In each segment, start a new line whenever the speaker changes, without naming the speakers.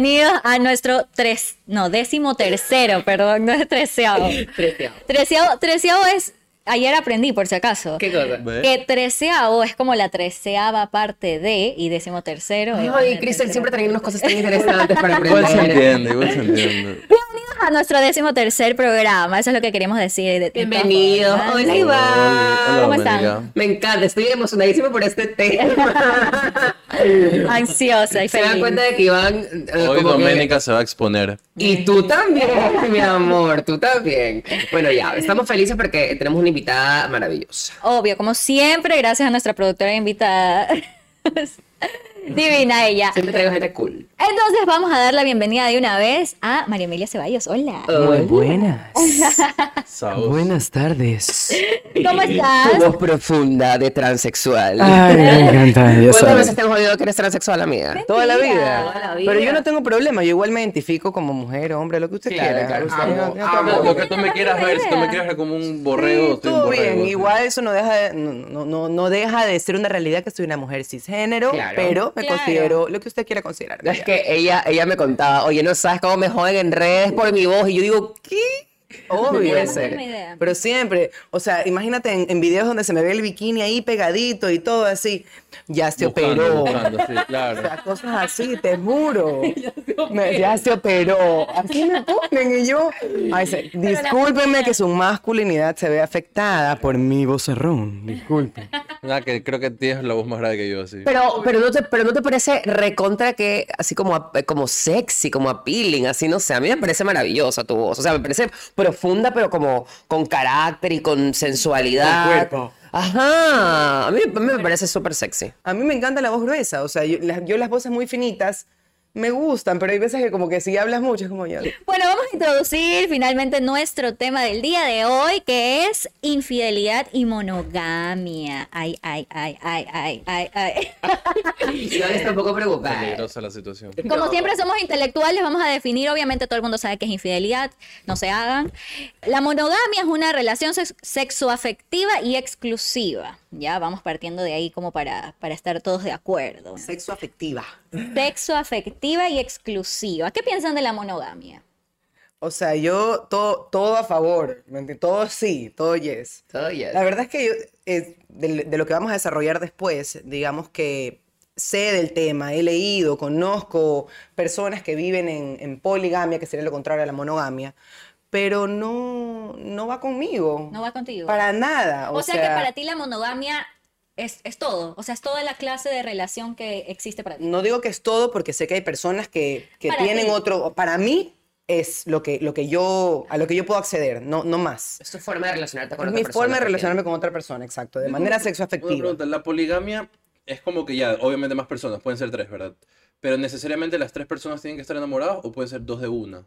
Bienvenidos a nuestro tres, no, décimo tercero, perdón, no es treceavo.
Treceavo.
Treceavo, treceavo es, ayer aprendí por si acaso.
¿Qué cosa?
Que treceavo es como la treceava parte de y décimo tercero.
Ay,
tercera.
siempre trayendo unas cosas tan interesantes para
Igual se
aprender.
entiende, igual se entiende.
Bienvenidos a nuestro décimo tercer programa, eso es lo que queremos decir. de- de todas
Bienvenido.
formas.
Hola, Iván.
¿Cómo están?
Me encanta, estoy emocionadísima por este tema.
Ansiosa y
Se dan
feliz.
cuenta de que Iván. eh,
Hoy
como que-
Doménica se va a exponer.
Y tú también, mi amor, tú también. Bueno, ya, estamos felices porque tenemos una maravillosa.
Obvio, como siempre, gracias a nuestra productora invitada. Divina ella.
Siempre traigo gente cool.
Entonces vamos a dar la bienvenida de una vez a María Emilia Ceballos. Hola.
Muy buenas. Buenas tardes.
¿Cómo
Tu
estás?
voz profunda de transexual.
Ay, me encanta, ya
¿Cuántas veces te han jodido que eres transexual, amiga?
Toda la
Mentira.
vida.
Toda la vida.
Pero yo no tengo problema, yo igual me identifico como mujer, hombre, lo que usted
Claro,
quiera.
claro, amo,
tengo-
Lo que tú me quieras ver, si tú me quieres ver como un borrego,
Sí, todo
borrego,
bien,
sí.
igual eso no deja, de, no, no, no, no deja de ser una realidad que soy una mujer cisgénero,
Claro.
pero me
Claro.
considero lo que usted quiera considerar.
Es que ella, ella me contaba, oye, no sabes cómo me joden en redes por mi voz. Y yo digo, ¿qué?
Obvio.
idea.
Pero siempre, o sea, imagínate en, en videos donde se me ve el bikini ahí pegadito y todo así, ya se
Buscando,
operó.
buscando, sí,
O sea, cosas así, te juro. Me- ya se operó. Así me ponen y yo. Ay, se- discúlpenme que su masculinidad se ve afectada por mi vocerrón. Disculpen.
Nada, que creo que tienes la voz más grave que yo, así.
Pero, pero, no te, pero no te parece recontra que, así como, como sexy, como appealing, así, no sé. A mí me parece maravillosa tu voz. O sea, me parece profunda, pero como con carácter y con sensualidad.
Con cuerpo.
Ajá. A mí, a mí me parece súper sexy.
A mí me encanta la voz gruesa. O sea, yo las voces muy finitas me gustan, pero hay veces que como que si hablas mucho es como ya.
Bueno, vamos a introducir finalmente nuestro tema del día de hoy, que es infidelidad y monogamia. Ay, ay, ay, ay, ay, ay, ay.
Iván está un poco preocupada.
Peligrosa la situación.
Como
No.
siempre somos intelectuales, vamos a definir, obviamente todo el mundo sabe que es infidelidad, no se hagan. La monogamia es una relación sex- sexoafectiva y exclusiva. Ya vamos partiendo de ahí como para, para estar todos de acuerdo.
Sexo afectiva.
Sexoafectiva y exclusiva. ¿Qué piensan de la monogamia?
O sea, yo todo, todo a favor. Todo sí, todo yes.
Oh, yes.
La verdad es que yo, eh, de, de lo que vamos a desarrollar después, digamos que sé del tema, he leído, conozco personas que viven en, en poligamia, que sería lo contrario a la monogamia, pero no, no va conmigo.
¿No va contigo?
Para nada.
O, sea, que para ti la monogamia es, es todo. O sea, es toda la clase de relación que existe para ti.
No digo que es todo porque sé que hay personas que, que tienen
ti.
otro. Para mí es lo que, lo que yo, a lo que yo puedo acceder, no, no más.
Es tu forma de relacionarte con
Es
otra
mi
persona.
forma de
¿te
relacionarme con otra persona, exacto, de manera
Una
sexoafectiva.
pregunta, la poligamia es como que ya, obviamente más personas, pueden ser tres, ¿verdad? Pero necesariamente las tres personas tienen que estar enamoradas o pueden ser dos de una.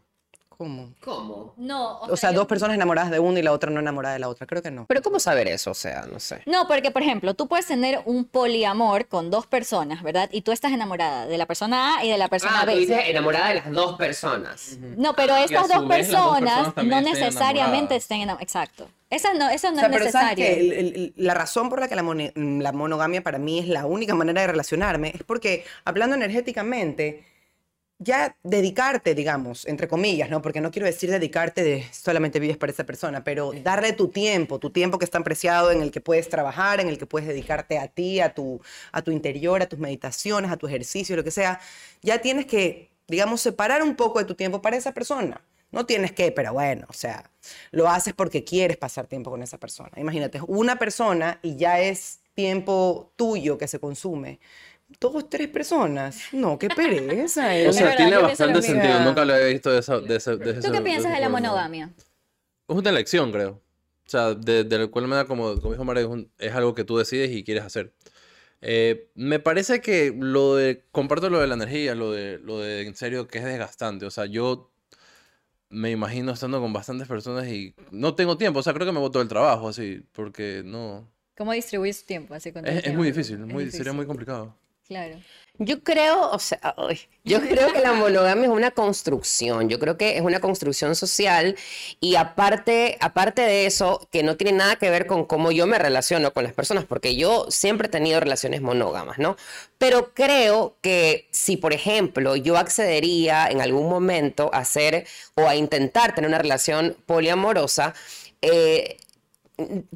¿Cómo?
¿Cómo?
No,
O sea,
yo-
dos personas enamoradas de una y la otra no enamorada de la otra. Creo que no.
Pero ¿cómo saber eso? O sea, no sé.
No, porque por ejemplo, tú puedes tener un poliamor con dos personas, ¿verdad? Y tú estás enamorada de la persona A y de la persona
Ah, tú
B.
dices enamorada de las dos personas.
No, pero
Y
estas dos
vez, las dos
personas no necesariamente estén enamoradas. Exacto. Eso no, eso no
O sea,
es
pero ¿sabes
necesario.
el- el- la razón por la que la monogamia para mí es la única manera de relacionarme es porque, hablando energéticamente, ya dedicarte, digamos, entre comillas, ¿no? Porque no quiero decir dedicarte de solamente vives para esa persona, pero darle tu tiempo, tu tiempo que es tan preciado en el que puedes trabajar, en el que puedes dedicarte a ti, a tu, a tu interior, a tus meditaciones, a tu ejercicio, lo que sea, ya tienes que, digamos, separar un poco de tu tiempo para esa persona. No tienes que, pero bueno, o sea, lo haces porque quieres pasar tiempo con esa persona. Imagínate, una persona y ya es tiempo tuyo que se consume. Dos, tres personas. No, qué pereza. eh.
O sea,
verdad,
tiene
yo pienso
bastante
mismo.
sentido. Nunca lo había visto de esa. De ese, de ese-
¿Tú qué piensas
esa
de la
forma.
monogamia?
Es una elección, creo. O sea, de, de la cual manera, como, como dijo María, es, un- es algo que tú decides y quieres hacer. Eh, me parece que lo de. Comparto lo de la energía, lo de, lo de en serio que es desgastante. O sea, yo. me imagino estando con bastantes personas y no tengo tiempo. O sea, creo que me boto del trabajo así, porque no...
¿Cómo distribuir su tiempo? Así con todo el
Es,
tiempo?
muy, difícil. sería muy complicado.
Claro.
Yo creo, o sea, yo creo que la monogamia es una construcción, yo creo que es una construcción social y aparte, aparte de eso, que no tiene nada que ver con cómo yo me relaciono con las personas, porque yo siempre he tenido relaciones monógamas, ¿no? Pero creo que si, por ejemplo, yo accedería en algún momento a hacer o a intentar tener una relación poliamorosa, eh,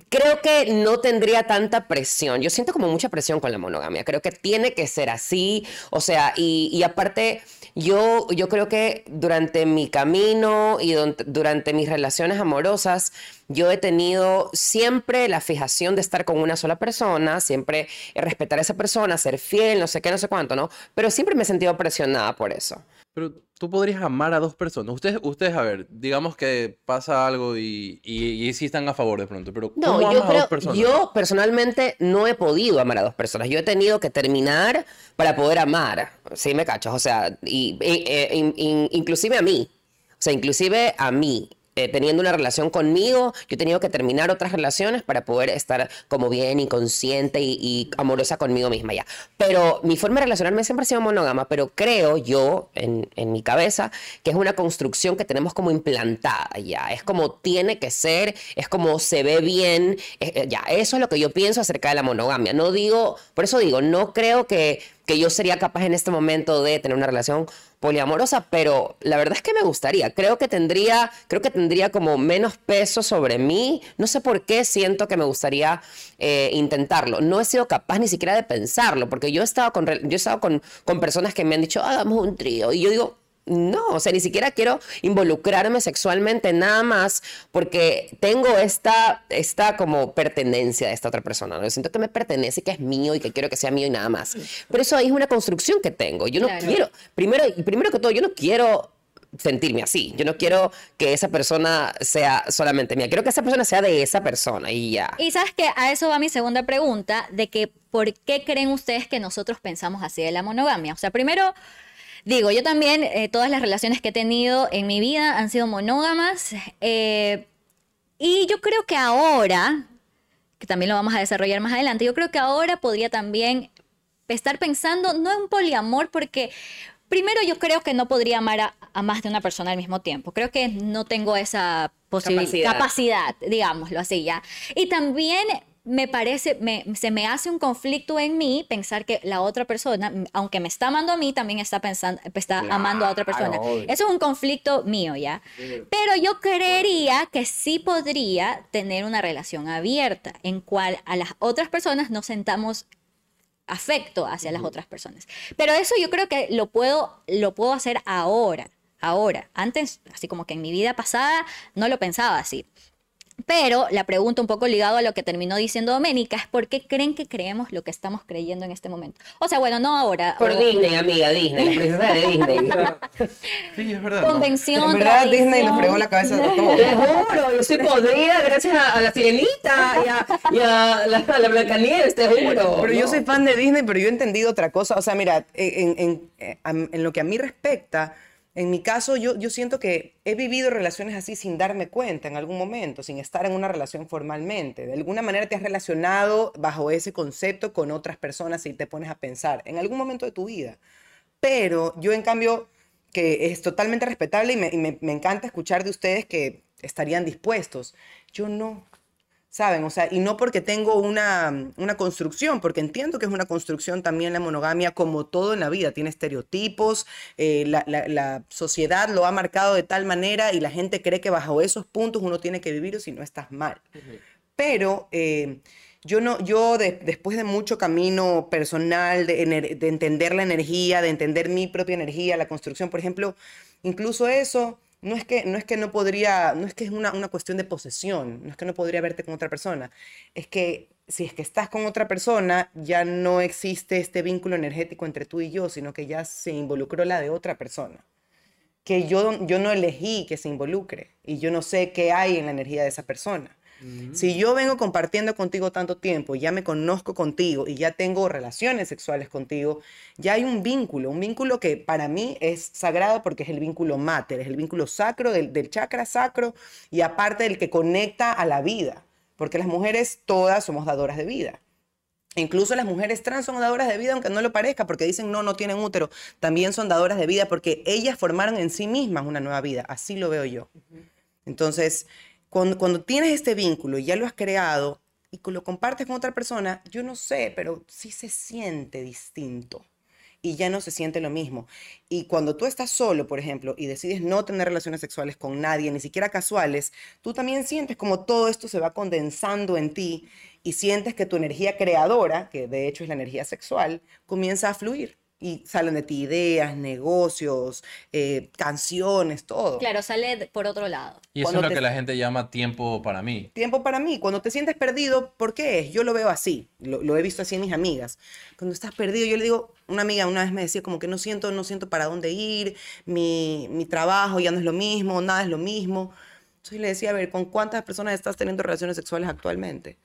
creo que no tendría tanta presión. Yo siento como mucha presión con la monogamia. Creo que tiene que ser así. O sea, y, aparte, yo, yo creo que durante mi camino y durante mis relaciones amorosas, yo he tenido siempre la fijación de estar con una sola persona, siempre respetar a esa persona, ser fiel, no sé qué, no sé cuánto, ¿no? Pero siempre me he sentido presionada por eso.
Pero tú podrías amar a dos personas. Ustedes, ustedes a ver, digamos que pasa algo y, y, y sí están a favor de pronto, pero
No,
¿cómo
yo
amas a dos
creo,
personas?
yo personalmente no he podido amar a dos personas. Yo he tenido que terminar para poder amar. Sí, me cachas. O sea, y, y- in- inclusive a mí. O sea, inclusive a mí. Eh, teniendo una relación conmigo, yo he tenido que terminar otras relaciones para poder estar como bien y consciente y, amorosa conmigo misma ya. Pero mi forma de relacionarme siempre ha sido monógama, pero creo yo en, en mi cabeza que es una construcción que tenemos como implantada ya. Es como tiene que ser, es como se ve bien, eh, eh, ya. Eso es lo que yo pienso acerca de la monogamia. No digo, por eso digo, no creo que, que yo sería capaz en este momento de tener una relación poliamorosa, pero la verdad es que me gustaría. Creo que tendría, creo que tendría como menos peso sobre mí. No sé por qué siento que me gustaría eh, intentarlo. No he sido capaz ni siquiera de pensarlo, porque yo he estado con, yo he estado con, con personas que me han dicho, hagamos un trío. Y yo digo, no, o sea, ni siquiera quiero involucrarme sexualmente nada más porque tengo esta, esta como pertenencia de esta otra persona. ¿no? Yo siento que me pertenece y que es mío y que quiero que sea mío y nada más. Pero eso ahí es una construcción que tengo. Yo no
Claro.
quiero, primero, primero que todo, yo no quiero sentirme así. Yo no quiero que esa persona sea solamente mía. Quiero que esa persona sea de esa persona y ya.
Y sabes que a eso va mi segunda pregunta, de que ¿por qué creen ustedes que nosotros pensamos así de la monogamia? O sea, primero, digo, yo también, eh, todas las relaciones que he tenido en mi vida han sido monógamas. eh, y yo creo que ahora, que también lo vamos a desarrollar más adelante, yo creo que ahora podría también estar pensando, no en poliamor, porque primero yo creo que no podría amar a, a más de una persona al mismo tiempo. Creo que no tengo esa posibilidad,
Capacidad.
capacidad, digámoslo así ya. Y también me parece, me- se me hace un conflicto en mí pensar que la otra persona, aunque me está amando a mí, también está pensando, está amando a otra persona.
obvio.
Eso es un conflicto mío ya. Pero yo creería que sí podría tener una relación abierta en cual a las otras personas nos sentamos afecto hacia las otras personas. Pero eso yo creo que lo puedo, lo puedo hacer ahora, ahora. Antes, así como que en mi vida pasada, no lo pensaba así. Pero la pregunta un poco ligado a lo que terminó diciendo Doménica es por qué creen que creemos lo que estamos creyendo en este momento. O sea, bueno, no ahora.
Por
o-
Disney, amiga, Disney, la princesa de Disney.
Sí, es verdad. ¿no?
Convención.
En verdad, Disney nos fregó la cabeza de todo.
Te juro, yo soy podrida gracias a, a la sirenita y a, y a la, a la Blancanieves, te juro.
Pero yo
No.
soy fan de Disney, pero yo he entendido otra cosa. O sea, mira, en, en- en lo que a mí respecta, en mi caso, yo, yo siento que he vivido relaciones así sin darme cuenta en algún momento, sin estar en una relación formalmente. De alguna manera te has relacionado bajo ese concepto con otras personas y te pones a pensar en algún momento de tu vida. Pero yo, en cambio, que es totalmente respetable y me, me- me encanta escuchar de ustedes que estarían dispuestos. Yo no. ¿Saben? O sea, y no porque tengo una, una construcción, porque entiendo que es una construcción también la monogamia, como todo en la vida, tiene estereotipos, eh, la, la- la sociedad lo ha marcado de tal manera y la gente cree que bajo esos puntos uno tiene que vivir o si no estás mal. Pero eh, yo no, yo de- después de mucho camino personal, de, ener- de entender la energía, de entender mi propia energía, la construcción, por ejemplo, incluso eso, no es que no, es que no podría, no es que es una, una cuestión de posesión, no es que no podría verte con otra persona, es que si es que estás con otra persona, ya no existe este vínculo energético entre tú y yo, sino que ya se involucró la de otra persona que yo, yo no elegí que se involucre y yo no sé qué hay en la energía de esa persona. Si yo vengo compartiendo contigo tanto tiempo, ya me conozco contigo y ya tengo relaciones sexuales contigo, ya hay un vínculo, un vínculo que para mí es sagrado porque es el vínculo mater, es el vínculo sacro del, del chakra sacro y aparte del que conecta a la vida, porque las mujeres todas somos dadoras de vida. Incluso las mujeres trans son dadoras de vida, aunque no lo parezca, porque dicen no, no tienen útero. También son dadoras de vida porque ellas formaron en sí mismas una nueva vida. Así lo veo yo. Entonces, cuando, tienes este vínculo y ya lo has creado y lo compartes con otra persona, yo no sé, pero sí se siente distinto y ya no se siente lo mismo. Y cuando tú estás solo, por ejemplo, y decides no tener relaciones sexuales con nadie, ni siquiera casuales, tú también sientes como todo esto se va condensando en ti y sientes que tu energía creadora, que de hecho es la energía sexual, comienza a fluir. Y salen de ti ideas, negocios, eh, canciones, todo.
Claro, sale de- por otro lado.
Y eso es lo
te-
que la gente llama tiempo para mí.
tiempo para mí. Cuando te sientes perdido, ¿por qué es? Yo lo veo así, lo, lo he visto así en mis amigas. Cuando estás perdido, yo le digo, una amiga una vez me decía como que no siento, no siento para dónde ir, mi, mi trabajo ya no es lo mismo, nada es lo mismo. Entonces le decía, a ver, ¿con cuántas personas estás teniendo relaciones sexuales actualmente?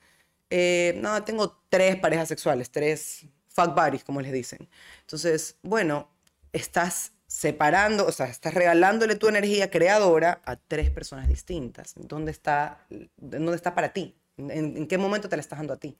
Eh, no, tengo tres parejas sexuales, tres fuck buddies, como les dicen. Entonces, bueno, estás separando, o sea, estás regalándole tu energía creadora a tres personas distintas. ¿Dónde está, dónde está para ti? ¿En, en qué momento te la estás dando a ti?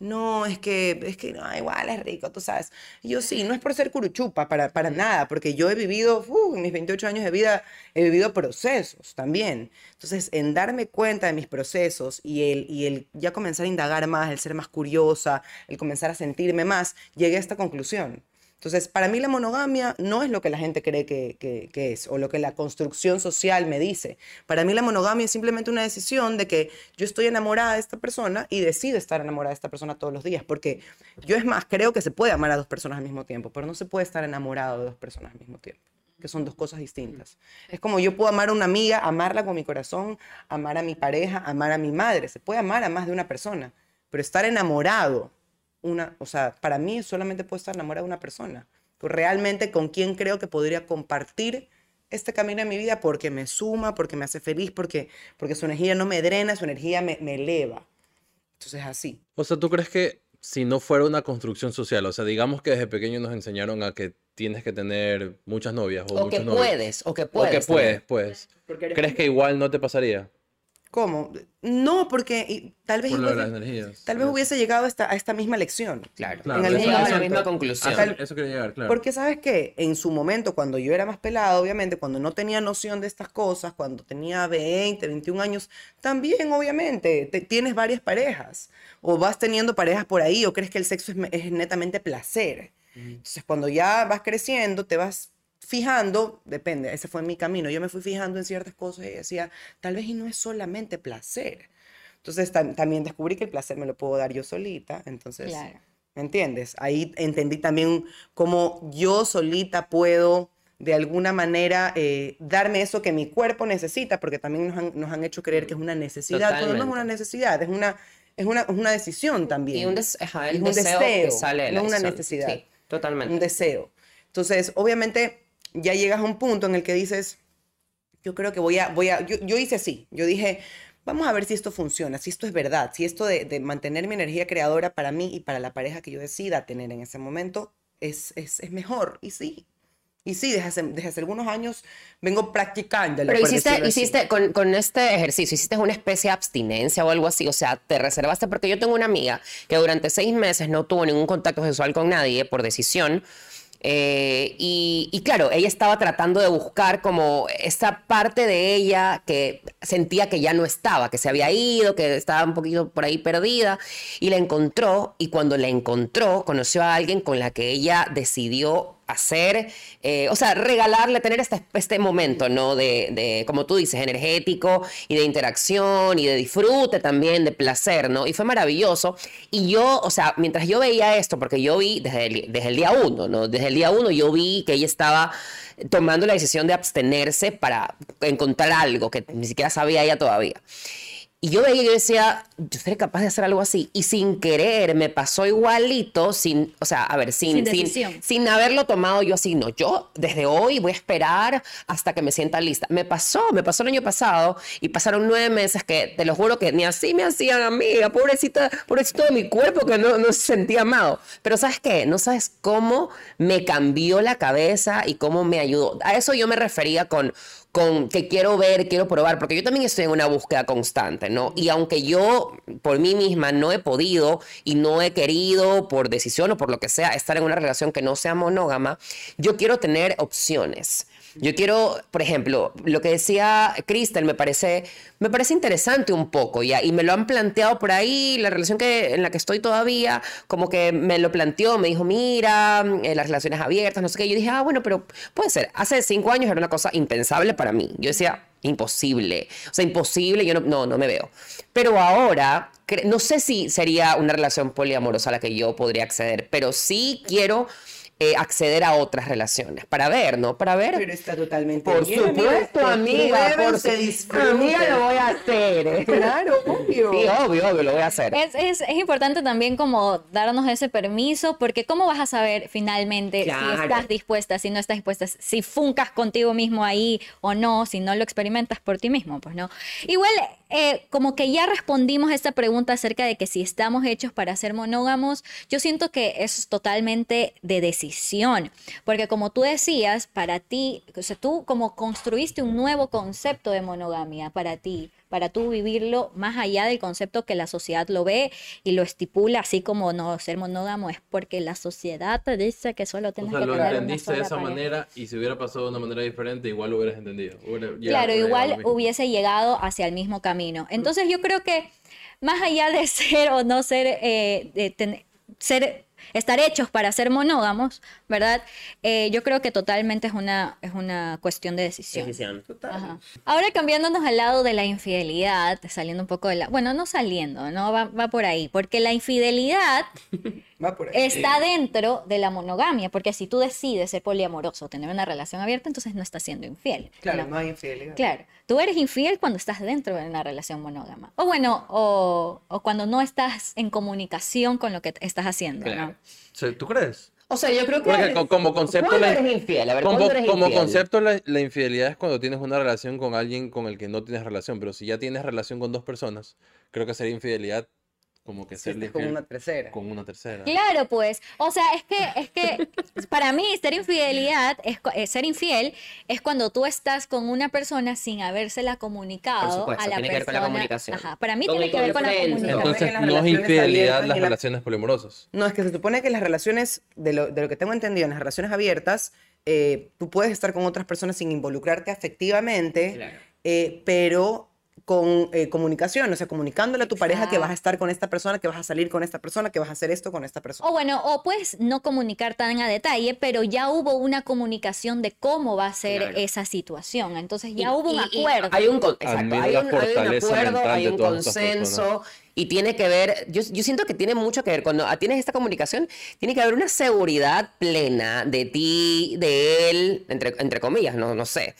No, es que, es que no, igual es rico, tú sabes. Yo sí, no es por ser curuchupa, para, para nada, porque yo he vivido, uh, en mis 28 años de vida, he vivido procesos también. Entonces, en darme cuenta de mis procesos y el, y el ya comenzar a indagar más, el ser más curiosa, el comenzar a sentirme más, llegué a esta conclusión. Entonces, para mí la monogamia no es lo que la gente cree que, que- que es o lo que la construcción social me dice. Para mí la monogamia es simplemente una decisión de que yo estoy enamorada de esta persona y decido estar enamorada de esta persona todos los días. Porque yo es más, creo que se puede amar a dos personas al mismo tiempo, pero no se puede estar enamorado de dos personas al mismo tiempo que son dos cosas distintas. Es como yo puedo amar a una amiga, amarla con mi corazón, amar a mi pareja, amar a mi madre. Se puede amar a más de una persona, pero estar enamorado una, o sea, para mí solamente puedo estar enamorada de una persona. Realmente con quien creo que podría compartir este camino en mi vida porque me suma, porque me hace feliz, porque, porque su energía no me drena, su energía me, me eleva. Entonces así.
O sea, ¿tú crees que si no fuera una construcción social, o sea, digamos que desde pequeño nos enseñaron a que tienes que tener muchas novias o,
O que
muchos novios,
puedes, o que
o
puedes.
que
también.
puedes, pues, ¿crees que igual no te pasaría?
¿Cómo? No, porque y tal vez,
Por lo de
hubiese-
las energías.
tal vez hubiese llegado a esta, a esta misma lección.
Claro.
Claro,
en algún
a la misma conclusión.
Eso quería llegar, claro.
Porque sabes que en su momento, cuando yo era más pelado, obviamente, cuando no tenía noción de estas cosas, cuando tenía 20, 21 años, también obviamente te- tienes varias parejas o vas teniendo parejas por ahí o crees que el sexo es, es netamente placer. Entonces, cuando ya vas creciendo, te vas fijando, depende, ese fue mi camino, yo me fui fijando en ciertas cosas y decía, tal vez y no es solamente placer. Entonces, tam- también descubrí que el placer me lo puedo dar yo solita, entonces...
Claro.
¿Me entiendes? Ahí entendí también cómo yo solita puedo de alguna manera eh, darme eso que mi cuerpo necesita, porque también nos han, nos han hecho creer que es una necesidad, pero no es una necesidad, es una, es una, es una decisión también.
Y un, des- ajá, el
Es un
deseo, que
deseo,
sale de la
no una
decisión.
necesidad.
Sí, totalmente.
un deseo. Entonces, obviamente, ya llegas a un punto en el que dices, yo creo que voy a, voy a, yo, yo hice así, yo dije, vamos a ver si esto funciona, si esto es verdad, si esto de, de mantener mi energía creadora para mí y para la pareja que yo decida tener en ese momento es, es, es mejor. Y sí, y sí, desde hace, desde hace algunos años vengo practicando.
Pero hiciste, hiciste con, con este ejercicio, hiciste una especie de abstinencia o algo así, o sea, te reservaste, porque yo tengo una amiga que durante seis meses no tuvo ningún contacto sexual con nadie por decisión. Eh, y, y claro, ella estaba tratando de buscar como esa parte de ella que sentía que ya no estaba, que se había ido, que estaba un poquito por ahí perdida, y la encontró, y cuando la encontró, conoció a alguien con la que ella decidió hacer, eh, o sea, regalarle, tener este, este momento, ¿no? De, de, como tú dices, energético y de interacción y de disfrute también, de placer, ¿no? Y fue maravilloso. Y yo, o sea, mientras yo veía esto, porque yo vi desde el, desde el día uno, ¿no? Desde el día uno yo vi que ella estaba tomando la decisión de abstenerse para encontrar algo que ni siquiera sabía ella todavía. Y yo veía y yo decía, yo seré capaz de hacer algo así. Y sin querer me pasó igualito, sin, o sea, a ver, sin,
Sin
sin, haberlo tomado yo así, no, yo desde hoy voy a esperar hasta que me sienta lista. Me pasó, me pasó el año pasado y pasaron nueve meses que te lo juro que ni así me hacían amiga, pobrecita, pobrecito de mi cuerpo que no, no se sentía amado. Pero ¿sabes qué? No sabes cómo me cambió la cabeza y cómo me ayudó. A eso yo me refería con con que quiero ver, quiero probar, porque yo también estoy en una búsqueda constante, ¿no? Y aunque yo por mí misma no he podido y no he querido por decisión o por lo que sea estar en una relación que no sea monógama, yo quiero tener opciones. Yo quiero, por ejemplo, lo que decía Crystal me parece, me parece interesante un poco ya, y me lo han planteado por ahí, la relación que, en la que estoy todavía, como que me lo planteó, me dijo, mira, eh, las relaciones abiertas, no sé qué. Yo dije, ah, bueno, pero puede ser. Hace cinco años era una cosa impensable para mí. Yo decía, imposible. O sea, imposible, yo no, no, no me veo. Pero ahora, no sé si sería una relación poliamorosa a la que yo podría acceder, pero sí quiero eh, acceder a otras relaciones para ver, ¿no? Para ver.
Pero está totalmente
Por
bien,
supuesto, amiga. Por
se
su...
disfruten.
Amiga, lo voy a hacer. ¿eh?
Claro, obvio.
Sí, obvio, obvio, lo voy a hacer.
Es, es, es importante también como darnos ese permiso, porque ¿cómo vas a saber finalmente
Claro.
si estás dispuesta, si no estás dispuesta, si funcas contigo mismo ahí o no, si no lo experimentas por ti mismo? Pues no. Igual, eh, como que ya respondimos a esta pregunta acerca de que si estamos hechos para ser monógamos, yo siento que eso es totalmente de decisión, porque como tú decías, para ti, o sea, tú como construiste un nuevo concepto de monogamia para ti, para tú vivirlo más allá del concepto que la sociedad lo ve y lo estipula, así como no ser monógamo es porque la sociedad te dice que solo
O
tienes
sea,
que
lo
tener una
entendiste de esa
pareja.
manera y si hubiera pasado de una manera diferente, igual lo hubieras entendido. Hubiera
Claro, igual hubiese llegado hacia el mismo camino. Entonces yo creo que más allá de ser o no ser, eh, de ser estar hechos para ser monógamos, ¿verdad? Eh, yo creo que totalmente es una, es una cuestión de decisión.
Decisión.
Ajá. Ahora cambiándonos al lado de la infidelidad, saliendo un poco de la... Bueno, no saliendo, ¿no? Va, va por ahí, porque la infidelidad
Va por ahí.
está dentro de la monogamia, porque si tú decides ser poliamoroso, tener una relación abierta, entonces no estás siendo infiel.
Claro,
¿no?
no hay infidelidad.
Claro, tú eres infiel cuando estás dentro de una relación monógama. O bueno, o, o cuando no estás en comunicación con lo que estás haciendo,
Claro.
¿no?
Sí, ¿Tú crees?
O sea, yo creo que.
Porque co- como concepto
¿Cuándo
la-
eres infiel? A ver,
Como,
¿cuándo eres
como
infiel?
concepto, la, la infidelidad es cuando tienes una relación con alguien con el que no tienes relación, pero si ya tienes relación con dos personas, creo que sería infidelidad como que
Si
ser
con una tercera.
con una tercera.
Claro, pues, o sea, es que, es que para mí ser infidelidad, es, eh, ser infiel es cuando tú estás con una persona sin habérsela comunicado
Por supuesto,
a la
tiene que ver con la
persona.
comunicación.
Ajá, para mí tiene que ver con la comunicación.
Entonces no es infidelidad las
la-
relaciones poliamorosas.
No, es que se supone que las relaciones, de lo, de lo que tengo entendido, en las relaciones abiertas, eh, tú puedes estar con otras personas sin involucrarte afectivamente,
Claro.
eh, pero con eh, comunicación, o sea, comunicándole a tu pareja que vas a estar con esta persona, que vas a salir con esta persona, que vas a hacer esto con esta persona.
O bueno, o puedes no comunicar tan a detalle, pero ya hubo una comunicación de cómo va a ser
Claro.
esa situación. Entonces ya
Y-
hubo un
y-
acuerdo.
Hay un, exacto, hay un, hay un
fortaleza
acuerdo, hay un consenso y tiene que ver, yo, yo siento que tiene mucho que ver, cuando tienes esta comunicación, tiene que haber una seguridad plena de ti, de él, entre, entre comillas, no, no sé.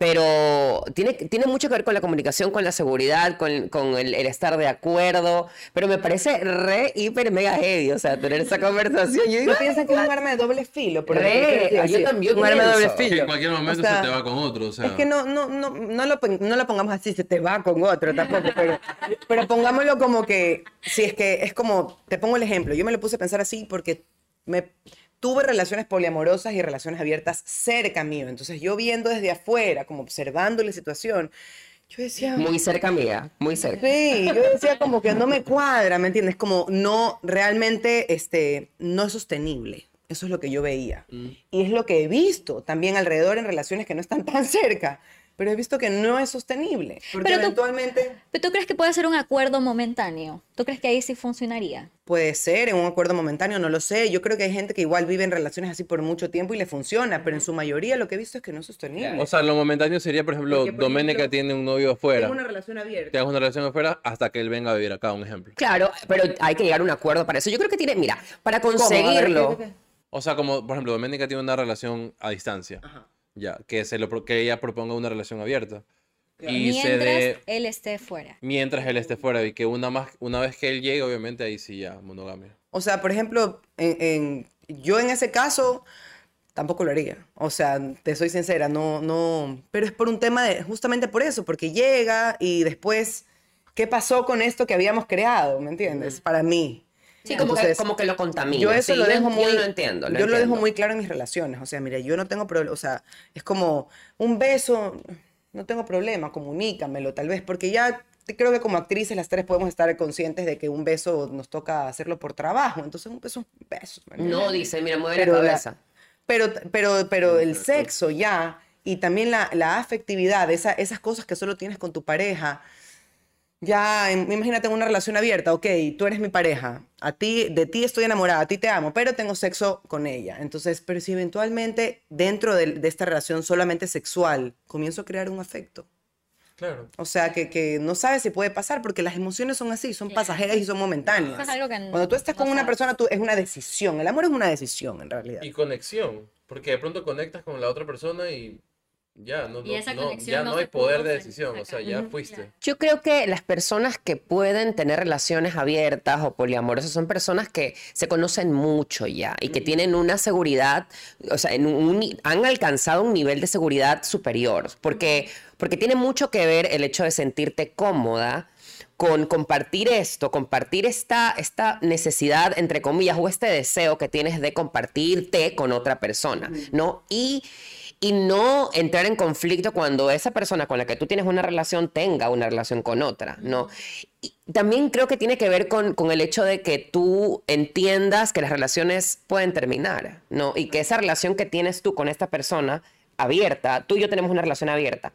Pero tiene, tiene mucho que ver con la comunicación, con la seguridad, con, con el, el estar de acuerdo. Pero me parece re, hiper, mega heavy, o sea, tener esa conversación. Yo digo,
¿No piensas que es un arma de doble filo? Por
Re,
ejemplo,
yo también
Un arma de doble.
Que
filo.
en cualquier momento
O sea,
se te va con otro, o sea.
Es que no, no, no, no, lo, no lo pongamos así, se te va con otro tampoco, pero, pero pongámoslo como que, si es que es como, te pongo el ejemplo, yo me lo puse a pensar así porque me tuve relaciones poliamorosas y relaciones abiertas cerca mío, entonces yo viendo desde afuera, como observando la situación, yo decía,
muy cerca mía, muy cerca.
Sí, yo decía como que no me cuadra, ¿me entiendes? Como no, realmente, este, no es sostenible. Eso es lo que yo veía. Y es lo que he visto también alrededor en relaciones que no están tan cerca. Pero he visto que no es sostenible. Porque
Pero tú-
eventualmente
¿Pero tú crees que puede ser un acuerdo momentáneo? ¿Tú crees que ahí sí funcionaría?
puede ser en un acuerdo momentáneo, no lo sé. Yo creo que hay gente que igual vive en relaciones así por mucho tiempo y le funciona, pero en su mayoría lo que he visto es que no es sostenible.
O sea, lo momentáneo sería, por ejemplo,
Porque, por
Doménica
ejemplo,
tiene un novio afuera.
Tengo una relación abierta.
Hagas una relación afuera hasta que él venga a vivir acá, un ejemplo.
Claro, pero hay que llegar a un acuerdo para eso. Yo creo que tiene, mira, para
ver,
conseguirlo.
¿qué- qué- qué?
O sea, como, por ejemplo, Doménica tiene una relación a distancia. Ya, que, se lo, que ella proponga una relación abierta. Y se
mientras
dé-
él esté fuera.
mientras él esté fuera y que una, más, una vez que él llegue, obviamente ahí sí ya, monogamia.
O sea, por ejemplo, en, en- yo en ese caso tampoco lo haría. O sea, te soy sincera, no, no. Pero es por un tema de, justamente por eso, porque llega y después, ¿qué pasó con esto que habíamos creado? ¿Me entiendes? Para mí.
Sí, como, que,
Entonces,
como que lo contamina.
Yo eso
Sí,
lo dejo muy,
lo entiendo. lo
yo lo dejo muy claro en mis relaciones. O sea, mira, yo no tengo problema. O sea, es como un beso, no tengo problema, comunícamelo tal vez, porque ya creo que como actrices las tres podemos estar conscientes de que un beso nos toca hacerlo por trabajo. Entonces un beso es un beso.
No, dice, mira, mueve
Pero
la
la-
cabeza.
Pero, pero, pero el sexo ya y también la, la afectividad, esa- esas cosas que solo tienes con tu pareja. Ya, im- imagínate una relación abierta, ok, tú eres mi pareja, a ti, de ti estoy enamorada, a ti te amo, pero tengo sexo con ella. Entonces, pero si eventualmente dentro de, de esta relación solamente sexual comienzo a crear un afecto,
Claro.
o sea, que, que no sabes si puede pasar porque las emociones son así, son pasajeras y son momentáneas.
Es algo que n-
Cuando tú estás
no
con una
sabes.
persona, tú, es una decisión. El amor es una decisión, en realidad.
Y conexión, porque de pronto conectas con la otra persona y ya, no,
Y
no-
esa
no-
conexión
ya
no
hay poder de
sacar.
decisión, o sea, ya fuiste.
Yo creo que las personas que pueden tener relaciones abiertas o poliamorosas son personas que se conocen mucho ya y que tienen una seguridad, o sea, en un- han alcanzado un nivel de seguridad superior, porque, porque tiene mucho que ver el hecho de sentirte cómoda con compartir esto, compartir esta, esta necesidad, entre comillas, o este deseo que tienes de compartirte con otra persona, ¿no? Y, y no entrar en conflicto cuando esa persona con la que tú tienes una relación tenga una relación con otra, ¿no? Y también creo que tiene que ver con, con el hecho de que tú entiendas que las relaciones pueden terminar, ¿no? Y que esa relación que tienes tú con esta persona abierta, tú y yo tenemos una relación abierta,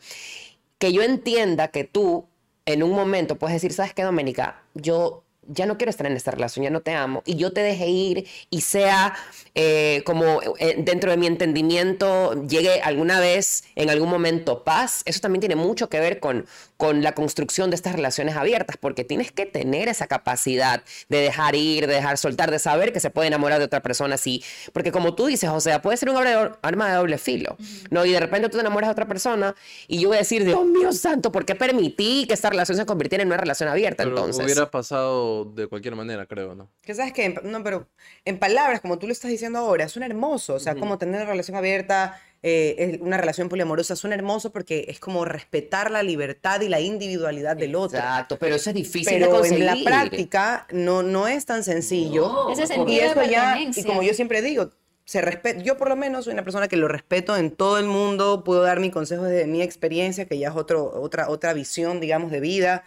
que yo entienda que tú en un momento puedes decir, ¿sabes qué, Doménica? Yo ya no quiero estar en esta relación, ya no te amo, y yo te deje ir y sea eh, como eh, dentro de mi entendimiento llegue alguna vez, en algún momento, paz, eso también tiene mucho que ver con, con la construcción de estas relaciones abiertas, porque tienes que tener esa capacidad de dejar ir, de dejar soltar, de saber que se puede enamorar de otra persona así, porque como tú dices, o sea, puede ser un arma de, doble filo, ¿no? Y de repente tú te enamoras de otra persona y yo voy a decir, Dios mío santo, ¿por qué permití que esta relación se convirtiera en una relación abierta
Pero
entonces?
hubiera pasado de cualquier manera, creo, ¿no?
Que sabes que, no, pero en palabras, como tú lo estás diciendo ahora, suena hermoso. O sea, como tener una relación abierta, eh, es una relación poliamorosa, suena hermoso porque es como respetar la libertad y la individualidad del otro.
Exacto, pero eso es difícil de
Pero
conseguir.
en la práctica no, no es tan sencillo.
Ese
y
sentido de
eso ya, y como yo siempre digo, se respeta, yo por lo menos soy una persona que lo respeto en todo el mundo, puedo dar mi consejo desde mi experiencia, que ya es otro, otra, otra visión, digamos, de vida,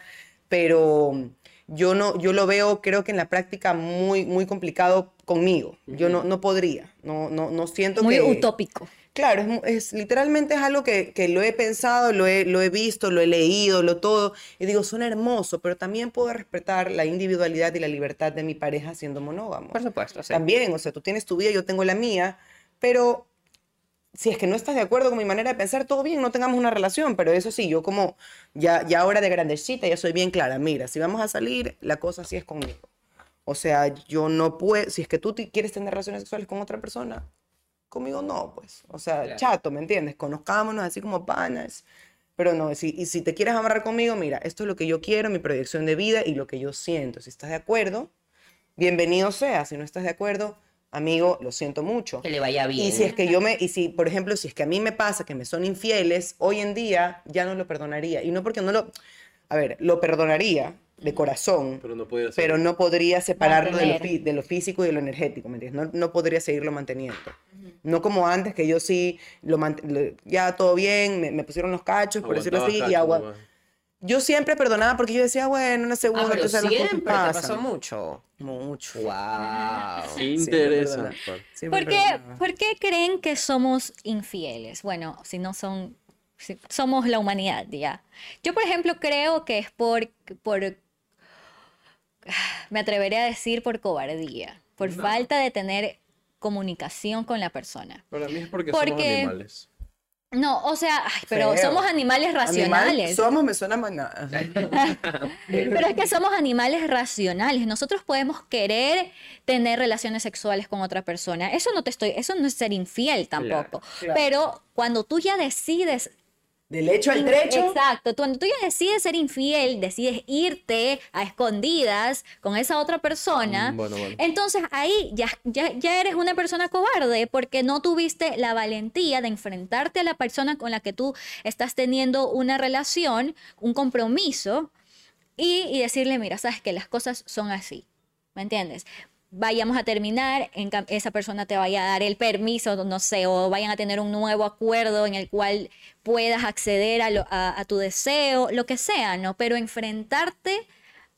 pero yo no, yo lo veo, creo que en la práctica muy, muy complicado conmigo. Yo no, no podría, no, no, no siento
Muy
que...
utópico.
Claro, es, literalmente es algo que, que lo he pensado, lo he, lo he visto, lo he leído, lo todo, y digo, son hermosos, pero también puedo respetar la individualidad y la libertad de mi pareja siendo monógamo.
Por supuesto, sí.
También, o sea, tú tienes tu vida, yo tengo la mía, pero si es que no estás de acuerdo con mi manera de pensar, todo bien, no tengamos una relación, pero eso sí, yo como ya, ya ahora de grandecita ya soy bien clara, mira, si vamos a salir, la cosa sí es conmigo. O sea, yo no puedo, si es que tú quieres tener relaciones sexuales con otra persona, conmigo no, pues. O sea,
Claro.
chato, ¿me entiendes? Conozcámonos así como panas. Pero no, si, y si te quieres amarrar conmigo, mira, esto es lo que yo quiero, mi proyección de vida y lo que yo siento. Si estás de acuerdo, bienvenido sea. Si no estás de acuerdo, amigo, lo siento mucho.
Que le vaya bien.
Y si es que yo me, y si, por ejemplo, si es que a mí me pasa que me son infieles, hoy en día ya no lo perdonaría. Y no porque no lo, a ver, lo perdonaría de corazón,
Pero no ser.
pero no podría separarlo de lo, fi- de lo físico y de lo energético, ¿me entiendes? No, no podría seguirlo manteniendo. No como antes, que yo sí, lo mant- lo- ya todo bien, me, me pusieron los cachos, por decirlo así, y agua.
nomás.
Yo siempre perdonaba porque yo decía, bueno, una segunda,
Ah,
las cosas
siempre te pasó mucho.
Mucho.
Wow.
Interesante.
¿Por qué, por qué creen que somos infieles? Bueno, si no son, si somos la humanidad, ya. Yo, por ejemplo, creo que es por, por, me atreveré a decir por cobardía, por falta de tener comunicación con la persona.
Para mí es porque, somos animales.
No, o sea, ay, pero
Feo.
somos animales
Animal,
racionales.
somos, me suena maná.
Pero es que somos animales racionales. Nosotros podemos querer tener relaciones sexuales con otra persona. Eso no te estoy, eso no es ser infiel tampoco.
claro.
Pero cuando tú ya decides
Del hecho al trecho.
Exacto. Tú- Cuando tú ya decides ser infiel, decides irte a escondidas con esa otra persona,
Mm, bueno, bueno.
entonces ahí ya, ya, ya eres una persona cobarde porque no tuviste la valentía de enfrentarte a la persona con la que tú estás teniendo una relación, un compromiso, y, y decirle, mira, sabes que las cosas son así. ¿Me entiendes? Vayamos a terminar, en esa persona te vaya a dar el permiso, no sé, o vayan a tener un nuevo acuerdo en el cual puedas acceder a, lo- a- a tu deseo, lo que sea, ¿no? Pero enfrentarte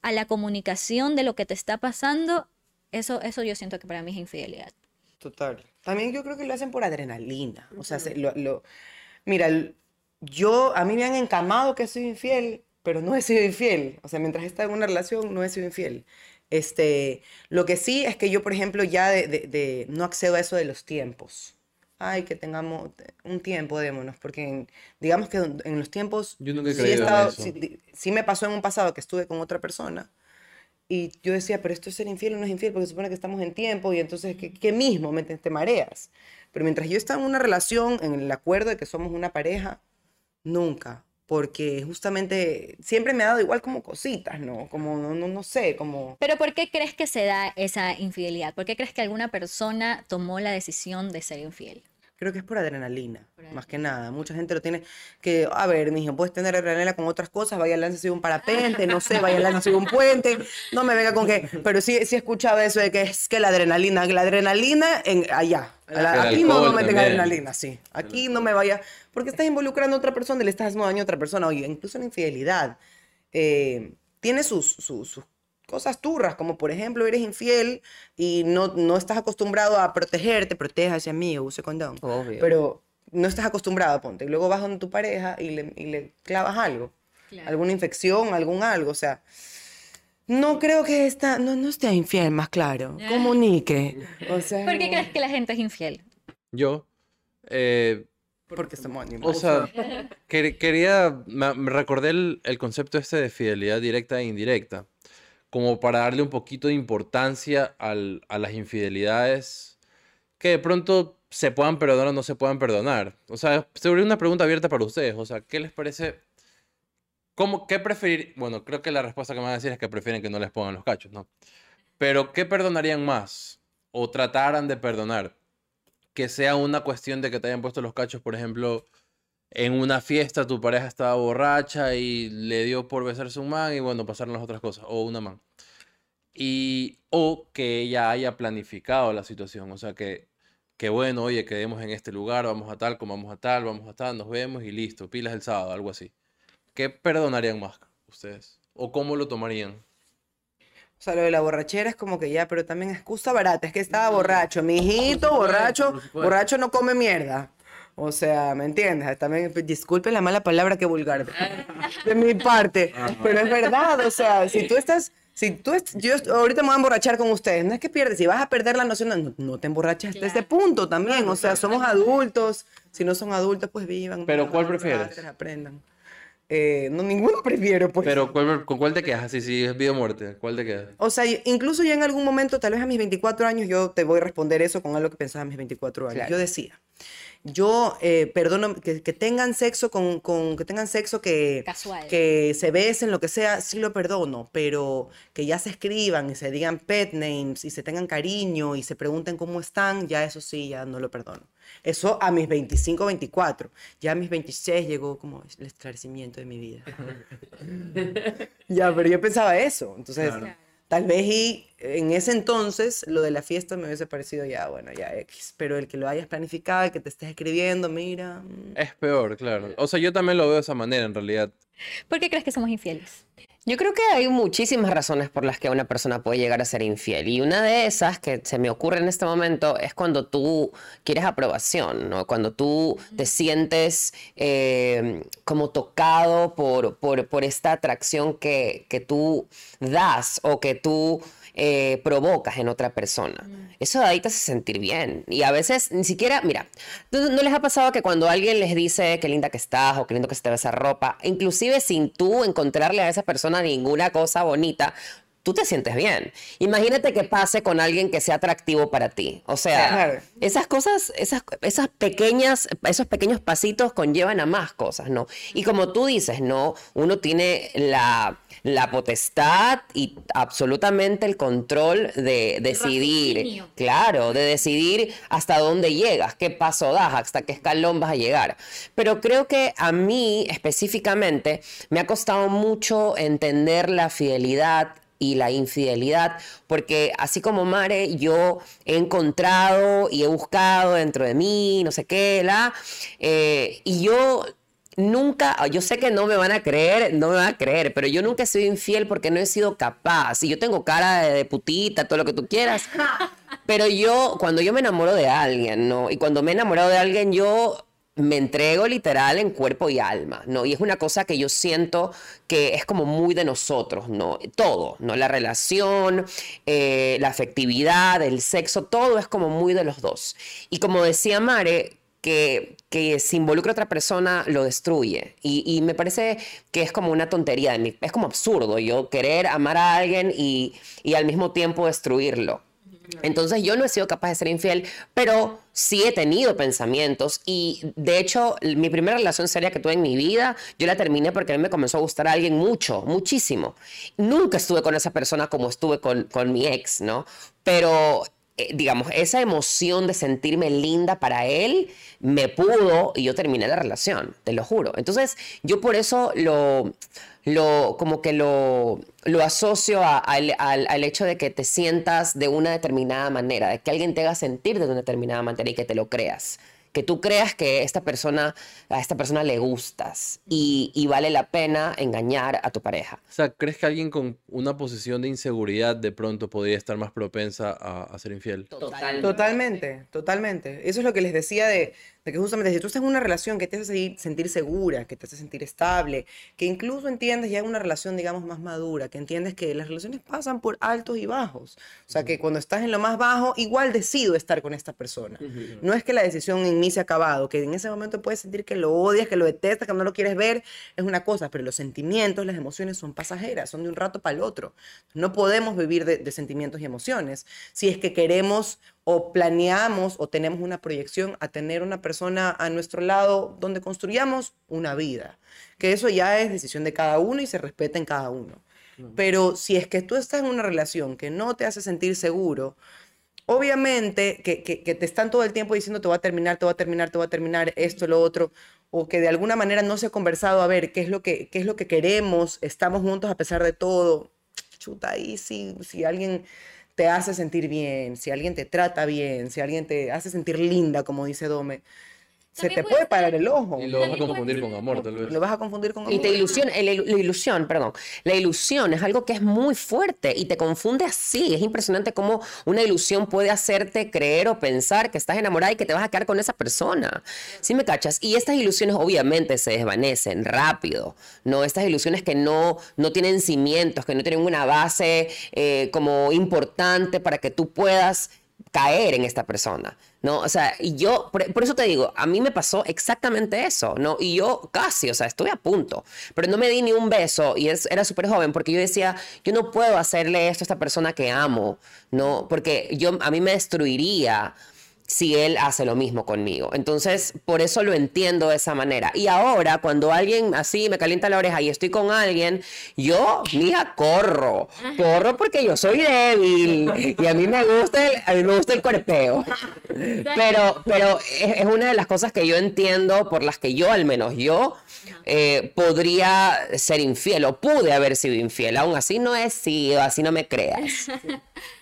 a la comunicación de lo que te está pasando, eso, eso yo siento que para mí es infidelidad.
Total. También yo creo que lo hacen por adrenalina. O sea, se- lo, lo- mira, yo, a mí me han encamado que soy infiel, pero no he sido infiel. O sea, mientras he estado en una relación, no he sido infiel. Este, lo que sí es que yo, por ejemplo, ya de, de- de- no accedo a eso de los tiempos. Ay, que tengamos un tiempo, démonos, porque en- digamos que en los tiempos
Yo nunca he
sí, he
en eso.
sí, me pasó en un pasado que estuve con otra persona y yo decía, pero esto es ser infiel o no es infiel, porque se supone que estamos en tiempo y entonces, ¿qué, qué mismo? ¿Me? Te mareas. Pero mientras yo estaba en una relación, en el acuerdo de que somos una pareja, nunca. Porque justamente siempre me ha dado igual como cositas, ¿no? Como, no, no, no sé, como...
Pero ¿por qué crees que se da esa infidelidad? ¿Por qué crees que alguna persona tomó la decisión de ser infiel?
Creo que es por adrenalina, más que nada. Mucha gente lo tiene que, a ver, mijo, puedes tener adrenalina con otras cosas, vaya lance un parapente, no sé, vaya lance un puente, no me venga con que, pero sí, sí he escuchado eso de que es que la adrenalina, la adrenalina en allá. La- aquí no, me tenga
también.
adrenalina, sí. Aquí no me vaya, porque estás involucrando a otra persona y le estás haciendo daño a otra persona. Oye, incluso la infidelidad eh, tiene sus, sus, sus cosas turras, como por ejemplo, eres infiel y no, no estás acostumbrado a protegerte, proteja a ese amigo, use condón.
Obvio.
Pero no estás acostumbrado, ponte. Y luego vas donde tu pareja y le, y le clavas algo. Alguna infección, algún algo. O sea, no creo que esta, no, no esté infiel, más claro. Comunique. O sea,
¿Por qué crees que la gente es infiel?
Yo, eh,
Porque somos
o sea, quer- quería, me, me recordé el, el concepto este de fidelidad directa e indirecta, como para darle un poquito de importancia al- a las infidelidades que de pronto se puedan perdonar o no se puedan perdonar. O sea, sobre una pregunta abierta para ustedes, o sea, ¿qué les parece? ¿Cómo, qué preferir? Bueno, creo que la respuesta que me van a decir es que prefieren que no les pongan los cachos, ¿no? Pero ¿qué perdonarían más? O trataran de perdonar. Que sea una cuestión de que te hayan puesto los cachos, por ejemplo, en una fiesta tu pareja estaba borracha y le dio por besarse un man y bueno, pasaron las otras cosas, o una man. Y, o que ella haya planificado la situación, o sea, que, que bueno, oye, quedemos en este lugar, vamos a tal, comamos a tal, vamos a tal, nos vemos y listo, pilas el sábado, algo así. ¿Qué perdonarían más ustedes? ¿O cómo lo tomarían?
O sea, lo de la borrachera es como que ya, pero también excusa barata. Es que estaba borracho. Mi hijito, borracho, borracho no come mierda. O sea, ¿me entiendes? También, pues, disculpe la mala palabra que vulgar de, de mi parte. Pero es verdad, o sea, si tú estás, si tú, est- yo est- ahorita me voy a emborrachar con ustedes, no es que pierdes, si vas a perder la noción, no, no te emborrachas hasta ese punto también. O sea, somos adultos. Si no son adultos, pues vivan.
Pero,
no
¿cuál prefieres?
Aprendan. Eh, no, ninguno prefiero, pues.
Pero, ¿cuál- ¿con cuál te quedas? Si, si es vida o muerte, ¿cuál te quedas?
O sea, incluso ya en algún momento, tal vez a mis 24 años, yo te voy a responder eso con algo que pensaba a mis 24 años.
Claro.
Yo decía, yo eh, perdono que, que tengan sexo con, con- que tengan sexo que
Casual.
que se besen, lo que sea, sí lo perdono, pero que ya se escriban y se digan pet names y se tengan cariño y se pregunten cómo están, ya eso sí, ya no lo perdono. Eso a mis 25, 24. Ya a mis 26 llegó como el esclarecimiento de mi vida. Ya, pero yo pensaba eso. Entonces, tal vez y en ese entonces lo de la fiesta me hubiese parecido ya, bueno, ya X. Pero el que lo hayas planificado, el que te estés escribiendo, mira. mm,
Es peor, claro. O sea, yo también lo veo de esa manera, en realidad.
¿Por qué crees que somos infieles?
Yo creo que hay muchísimas razones por las que una persona puede llegar a ser infiel. Y una de esas que se me ocurre en este momento es cuando tú quieres aprobación, ¿no? Cuando tú te sientes eh, como tocado por, por, por esta atracción que, que tú das o que tú eh, provocas en otra persona. Eso de ahí te hace sentir bien. Y a veces ni siquiera, mira, ¿no, no les ha pasado que cuando alguien les dice qué linda que estás o qué lindo que se te ve esa ropa, inclusive sin tú encontrarle a esa persona ninguna cosa bonita, tú te sientes bien. Imagínate que pase con alguien que sea atractivo para ti. O sea,
Claro.
esas cosas, esas, esas pequeñas, esos pequeños pasitos conllevan a más cosas, ¿no? Y como tú dices, ¿no? Uno tiene la, la potestad y absolutamente el control de decidir. Claro, de decidir hasta dónde llegas, qué paso das, hasta qué escalón vas a llegar. Pero creo que a mí específicamente me ha costado mucho entender la fidelidad y la infidelidad, porque así como Mare, yo he encontrado y he buscado dentro de mí, no sé qué, la, eh, y yo nunca, yo sé que no me van a creer, no me van a creer, pero yo nunca he sido infiel porque no he sido capaz. Y yo tengo cara de, de putita, todo lo que tú quieras. Pero yo, cuando yo me enamoro de alguien, ¿no? Y cuando me he enamorado de alguien, yo me entrego literal en cuerpo y alma, ¿no? Y es una cosa que yo siento que es como muy de nosotros, ¿no? Todo, ¿no? La relación, eh, la afectividad, el sexo, todo es como muy de los dos. Y como decía Mare, que, que se involucra a otra persona lo destruye. Y, y me parece que es como una tontería. Es como absurdo yo querer amar a alguien y, y al mismo tiempo destruirlo. Entonces yo no he sido capaz de ser infiel, pero sí he tenido pensamientos y de hecho mi primera relación seria que tuve en mi vida, yo la terminé porque a mí me comenzó a gustar a alguien mucho, muchísimo. Nunca estuve con esa persona como estuve con, con mi ex, ¿no? Pero digamos, esa emoción de sentirme linda para él me pudo y yo terminé la relación, te lo juro. Entonces, yo por eso lo, lo como que lo, lo asocio al- al hecho de que te sientas de una determinada manera, de que alguien te haga sentir de una determinada manera y que te lo creas. Que tú creas que esta persona, a esta persona le gustas y, y vale la pena engañar a tu pareja.
O sea, ¿crees que alguien con una posición de inseguridad de pronto podría estar más propensa a, a ser infiel?
Totalmente, totalmente. Eso es lo que les decía de, de que justamente si tú estás en una relación que te hace sentir segura, que te hace sentir estable, que incluso entiendes ya una relación, digamos, más madura, que entiendes que las relaciones pasan por altos y bajos. O sea, que cuando estás en lo más bajo, igual decido estar con esta persona. No es que la decisión en mí se ha acabado, que en ese momento puedes sentir que lo odias, que lo detestas, que no lo quieres ver, es una cosa, pero los sentimientos, las emociones son pasajeras, son de un rato para el otro. No podemos vivir de, de sentimientos y emociones si es que queremos o planeamos o tenemos una proyección a tener una persona a nuestro lado donde construyamos una vida. Que eso ya es decisión de cada uno y se respeta en cada uno. Pero si es que tú estás en una relación que no te hace sentir seguro, obviamente que, que- que te están todo el tiempo diciendo te va a terminar, te va a terminar, te va a terminar esto, lo otro, o que de alguna manera no se ha conversado a ver qué es lo que, qué es lo que queremos, estamos juntos a pesar de todo. Chuta, ahí sí, si alguien te hace sentir bien, si alguien te trata bien, si alguien te hace sentir linda, como dice Dome, se te
puede
parar el ojo.
Y lo vas a confundir con amor, tal vez.
Lo vas a confundir con
Y te
amor.
ilusiona, el- la ilusión, perdón, la ilusión es algo que es muy fuerte y te confunde así. Es impresionante cómo una ilusión puede hacerte creer o pensar que estás enamorada y que te vas a quedar con esa persona. ¿Sí me cachas? Y estas ilusiones obviamente se desvanecen rápido, ¿no? Estas ilusiones que no, no tienen cimientos, que no tienen una base eh, como importante para que tú puedas caer en esta persona, ¿no? O sea, y yo, por, eso te digo, a mí me pasó exactamente eso, ¿no? Y yo casi, o sea, estuve a punto, pero no me di ni un beso y es, era súper joven porque yo decía, yo no puedo hacerle esto a esta persona que amo, ¿no? Porque yo, a mí me destruiría si él hace lo mismo conmigo. Entonces, por eso lo entiendo de esa manera. Y ahora, cuando alguien así me calienta la oreja y estoy con alguien, yo, mija, corro. Corro porque yo soy débil y a mí me gusta el, a mí me gusta el cuerpeo. Pero, pero es, una de las cosas que yo entiendo por las que yo, al menos yo, eh, podría ser infiel o pude haber sido infiel. Aún así no he sido, así no me creas.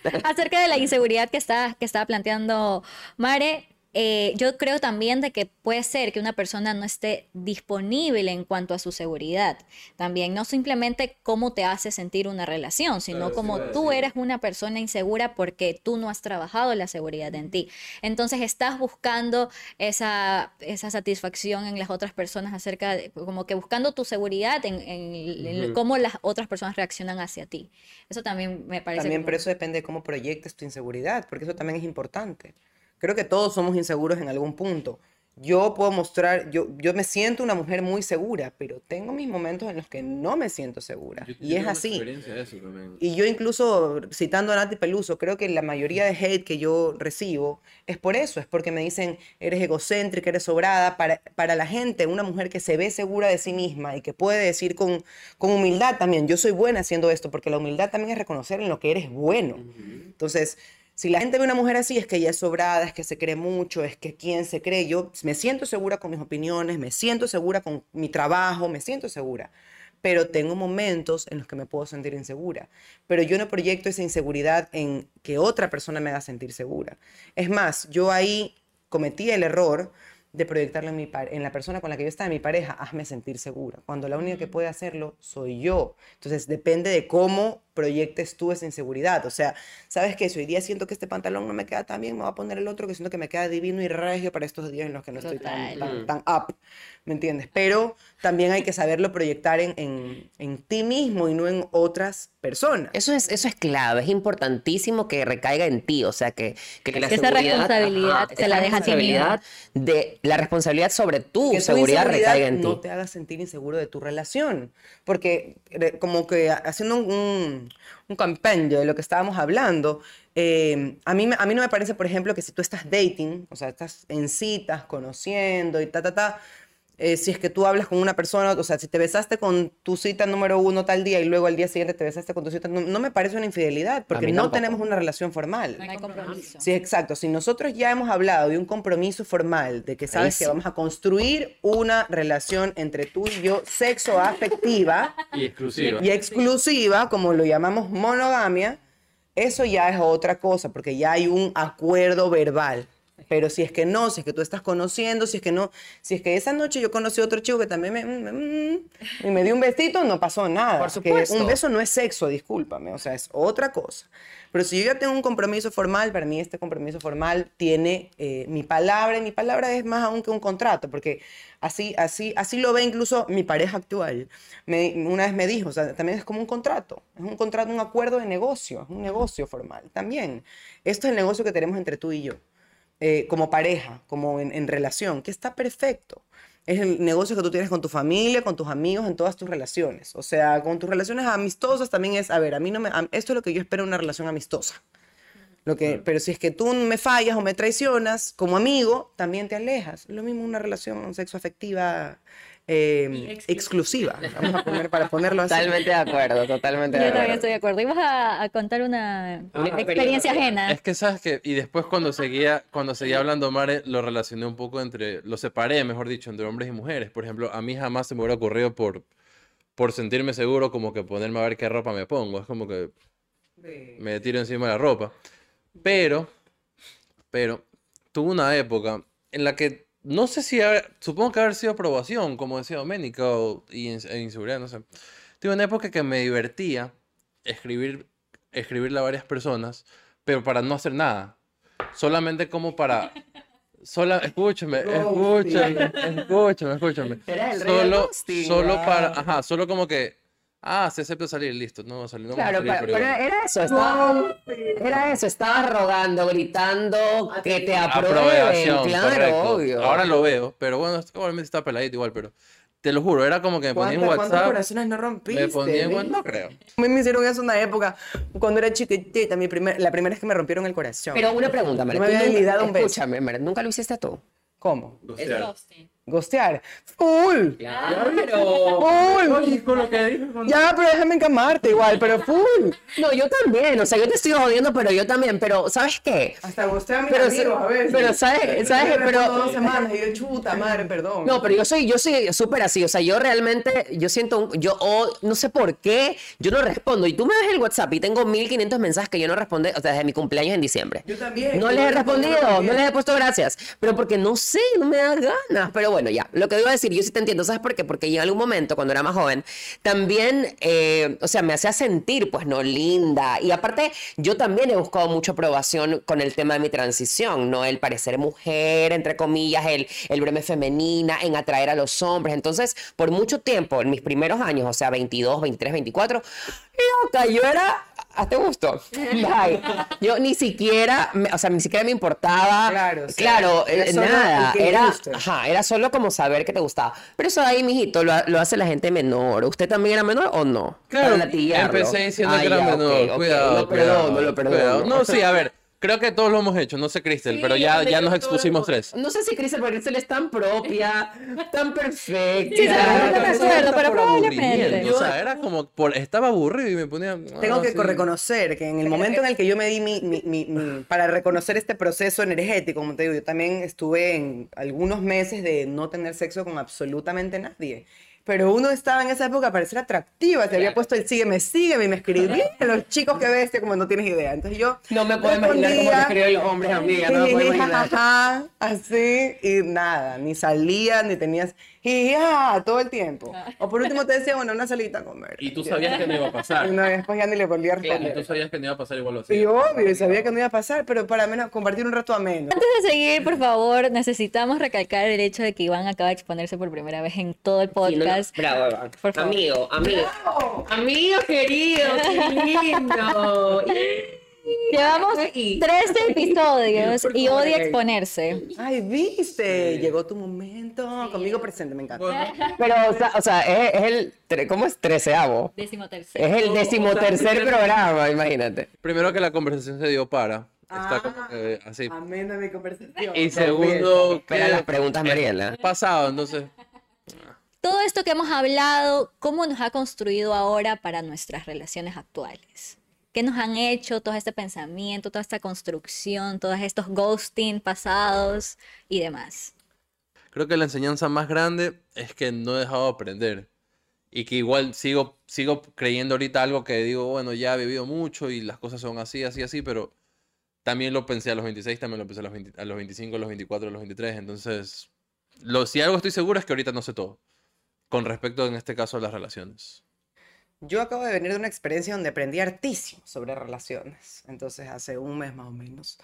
Acerca de la inseguridad que está, que estaba planteando Mare, eh, yo creo también de que puede ser que una persona no esté disponible en cuanto a su seguridad. También no simplemente cómo te hace sentir una relación, sino como tú eres una persona insegura porque tú no has trabajado la seguridad en ti. Entonces estás buscando esa, esa satisfacción en las otras personas acerca de, como que buscando tu seguridad en, en- en cómo las otras personas reaccionan hacia ti. Eso también me parece
También,
como-
pero eso depende de cómo proyectes tu inseguridad, porque eso también es importante. Creo que todos somos inseguros en algún punto. yo puedo mostrar, yo, yo me siento una mujer muy segura, pero tengo mis momentos en los que no me siento segura. y es así. Y yo incluso, citando a Nati Peluso, creo que la mayoría de hate que yo recibo es por eso, es porque me dicen, eres egocéntrica, eres sobrada. Para, para la gente, una mujer que se ve segura de sí misma y que puede decir con, con humildad también, yo soy buena haciendo esto, porque la humildad también es reconocer en lo que eres bueno. Entonces, si la gente ve a una mujer así, es que ella es sobrada, es que se cree mucho, es que quién se cree. Yo me siento segura con mis opiniones, me siento segura con mi trabajo, me siento segura. Pero tengo momentos en los que me puedo sentir insegura. Pero yo no proyecto esa inseguridad en que otra persona me haga sentir segura. Es más, yo ahí cometí el error de proyectarlo en, mi en la persona con la que yo estaba, mi pareja, hazme sentir segura, cuando la única que puede hacerlo soy yo. Entonces depende de cómo proyectes tú esa inseguridad. O sea, sabes que si hoy día siento que este pantalón no me queda tan bien, me voy a poner el otro que siento que me queda divino y regio para estos días en los que no estoy tan, tan, tan, up, ¿me entiendes? Pero también hay que saberlo proyectar en, en, en, ti mismo y no en otras personas.
Eso es, eso es clave, es importantísimo que recaiga en ti, o sea, que, que la
esa responsabilidad se la deja a ti
de la responsabilidad sobre tu seguridad recaiga en ti.
No te hagas sentir inseguro de tu relación, porque como que haciendo un, un, compendio de lo que estábamos hablando. Eh, a, mí, a mí no me parece, por ejemplo, que si tú estás dating, o sea, estás en citas, conociendo y ta, ta, ta, eh, si es que tú hablas con una persona, o sea, si te besaste con tu cita número uno tal día y luego al día siguiente te besaste con tu cita, no, me parece una infidelidad, porque no tenemos una relación formal.
No hay compromiso.
Sí, exacto. Si nosotros ya hemos hablado de un compromiso formal, de que sabes que vamos a construir una relación entre tú y yo, sexo afectiva
y exclusiva.
Y exclusiva, como lo llamamos monogamia, eso ya es otra cosa, porque ya hay un acuerdo verbal. Pero si es que no, si es que tú estás conociendo, si es que no, si es que esa noche yo conocí a otro chico que también me, mm, mm, y me dio un besito, no pasó nada.
Por supuesto.
un beso no es sexo, discúlpame, o sea, es otra cosa. Pero si yo ya tengo un compromiso formal, para mí este compromiso formal tiene eh, mi palabra y mi palabra es más aún que un contrato, porque así, así, así lo ve incluso mi pareja actual. Me, una vez me dijo, o sea, también es como un contrato, es un contrato, un acuerdo de negocio, es un negocio formal también. Esto es el negocio que tenemos entre tú y yo. Eh, como pareja, como en, relación, que está perfecto. Es el negocio que tú tienes con tu familia, con tus amigos, en todas tus relaciones. O sea, con tus relaciones amistosas también es, a ver, a mí no me, esto es lo que yo espero en una relación amistosa. Lo que, pero si es que tú me fallas o me traicionas como amigo, también te alejas. Lo mismo una relación sexoafectiva eh, exclusiva. Vamos a poner para ponerlo así.
Totalmente de acuerdo, totalmente de
Yo
acuerdo.
también estoy de acuerdo. Ibas a, a contar una, experiencia ajena.
Es que sabes que, y después cuando seguía, cuando seguía hablando Mare, lo relacioné un poco entre, lo separé, mejor dicho, entre hombres y mujeres. Por ejemplo, a mí jamás se me hubiera ocurrido por, por sentirme seguro como que ponerme a ver qué ropa me pongo. Es como que me tiro encima de la ropa. Pero, pero, tuve una época en la que no sé si, supongo que haber sido aprobación, como decía Doménica, y e inseguridad, no sé. Tuve una época que me divertía escribir, escribirle a varias personas, pero para no hacer nada. Solamente como para... Sola, escúchame, escúchame, escúchame, escúchame. Solo, solo para, ajá, solo como que Ah, se acepta salir, listo. No, salir, no
claro,
salir,
pero, era eso, estaba, era eso, estabas rogando, gritando que te aprueben, claro, obvio.
Ahora lo veo, pero bueno, obviamente está peladito igual, pero te lo juro, era como que me ponía en WhatsApp. ¿Cuántos
corazones no rompiste?
Me ponía en WhatsApp, no creo.
A mí me hicieron eso en una época, cuando era chiquitita, mi primer, la primera vez que me rompieron el corazón.
Pero una pregunta, María.
me había dado un beso.
Escúchame, María, ¿nunca lo hiciste tú?
¿Cómo?
Gostear.
Gostear. ¡Full!
Claro.
¡Full!
con lo que dijo.
Ya, pero déjame encamarte igual, pero full.
No, yo también. O sea, yo te estoy jodiendo, pero yo también. Pero, ¿sabes qué?
Hasta gostea a mis
Pero,
amigos, a ver.
pero, ¿sabes? ¿sabes?
Pero...
Pero,
dos semanas y yo, chuta, madre, perdón.
No, pero yo soy, yo soy súper así. O sea, yo realmente, yo siento, un- yo oh, no sé por qué, yo no respondo. Y tú me ves el WhatsApp y tengo 1500 mensajes que yo no respondo, o sea, desde mi cumpleaños en diciembre.
Yo también.
No les he respondido, no les he puesto gracias. Pero porque no sé, no me da ganas. Pero bueno, ya. Lo que iba a decir, yo sí te entiendo. ¿Sabes por qué? Porque en algún momento, cuando era más joven, también, eh, o sea, me hacía sentir, pues, no linda. Y aparte, yo también he buscado mucha aprobación con el tema de mi transición, ¿no? El parecer mujer, entre comillas, el, el verme femenina, en atraer a los hombres. Entonces, por mucho tiempo, en mis primeros años, o sea, 22, 23, 24, loca, yo era hazte gusto. Bye. Yo ni siquiera, me- o sea, ni siquiera me importaba.
Claro, sea,
claro,
era
eh, nada. Era, ajá, era solo como saber que te gustaba. Pero eso ahí, mijito, lo, lo hace la gente menor. ¿Usted también era menor o no?
Claro,
Para
empecé diciendo
Ah,
que era
ya,
menor.
ok,
Cuidado,
Lo
cuidado,
perdono, lo perdono.
cuidado. No, sí, a ver. Creo que todos lo hemos hecho. No sé, Cristel, pero ya, ya nos expusimos tres.
No sé si Cristel, porque Cristel es tan propia, tan perfecta.
Sí,
Era
no me acuerdo, pero probablemente.
O sea, era como por estaba aburrido y me ponía.
Tengo
ah,
que
sí.
reconocer que en el momento en el que yo me di mi, mi- mi- mi- para reconocer este proceso energético, como te digo, yo también estuve en algunos meses de no tener sexo con absolutamente nadie. Pero uno estaba en esa época para ser atractiva, te había puesto el sígueme, sígueme, y me escribían los chicos que bestia, como no tienes idea. Entonces yo
No me puedo imaginar cómo te escriben los hombres, amiga. No me puedo imaginar.
jajaja, así, y nada, ni salías, ni tenías, y ya, todo el tiempo. O por último te decía, bueno, una salita a comer.
Y tú sabías que no iba a
Y
pasar.
no, después ya ni le volví a
Y
responder.
tú sabías que no iba a pasar igual lo
Y
hacía.
obvio, y sabía que no iba a pasar, pero para menos compartir un rato ameno.
Antes de seguir, por favor, necesitamos recalcar el hecho de que Iván acaba de exponerse por primera vez en todo el
Sí, no, no,
podcast.
Bravo, Iván.
Por favor.
Amigo, amigo. Amigo querido, qué lindo.
Llevamos
Y-
13 episodios y odia exponerse.
Ay, viste, llegó tu momento. Conmigo presente, me encanta.
Pero, o sea, o sea, es, es el, ¿cómo es? Treceavo.
Décimo tercero.
Es el decimotercer programa, imagínate.
Primero que la conversación se dio para. Está
Ah.
así.
Amén a mi conversación.
Y segundo,
Espera
que
las preguntas, Mariela.
pasado, entonces.
Todo esto que hemos hablado, ¿cómo nos ha construido ahora para nuestras relaciones actuales? ¿Qué nos han hecho todo este pensamiento, toda esta construcción, todos estos ghosting pasados y demás?
Creo que la enseñanza más grande es que no he dejado de aprender. Y que igual sigo, sigo creyendo ahorita algo que digo, bueno, ya he vivido mucho y las cosas son así, así, así, pero también lo pensé a los 26, también lo pensé a los, 20 a los 25, a los 24, a los 23. Entonces, lo, si algo estoy seguro es que ahorita no sé todo. Con respecto, en este caso, a las relaciones.
Yo acabo de venir de una experiencia donde aprendí hartísimo sobre relaciones. Entonces, hace un mes más o menos.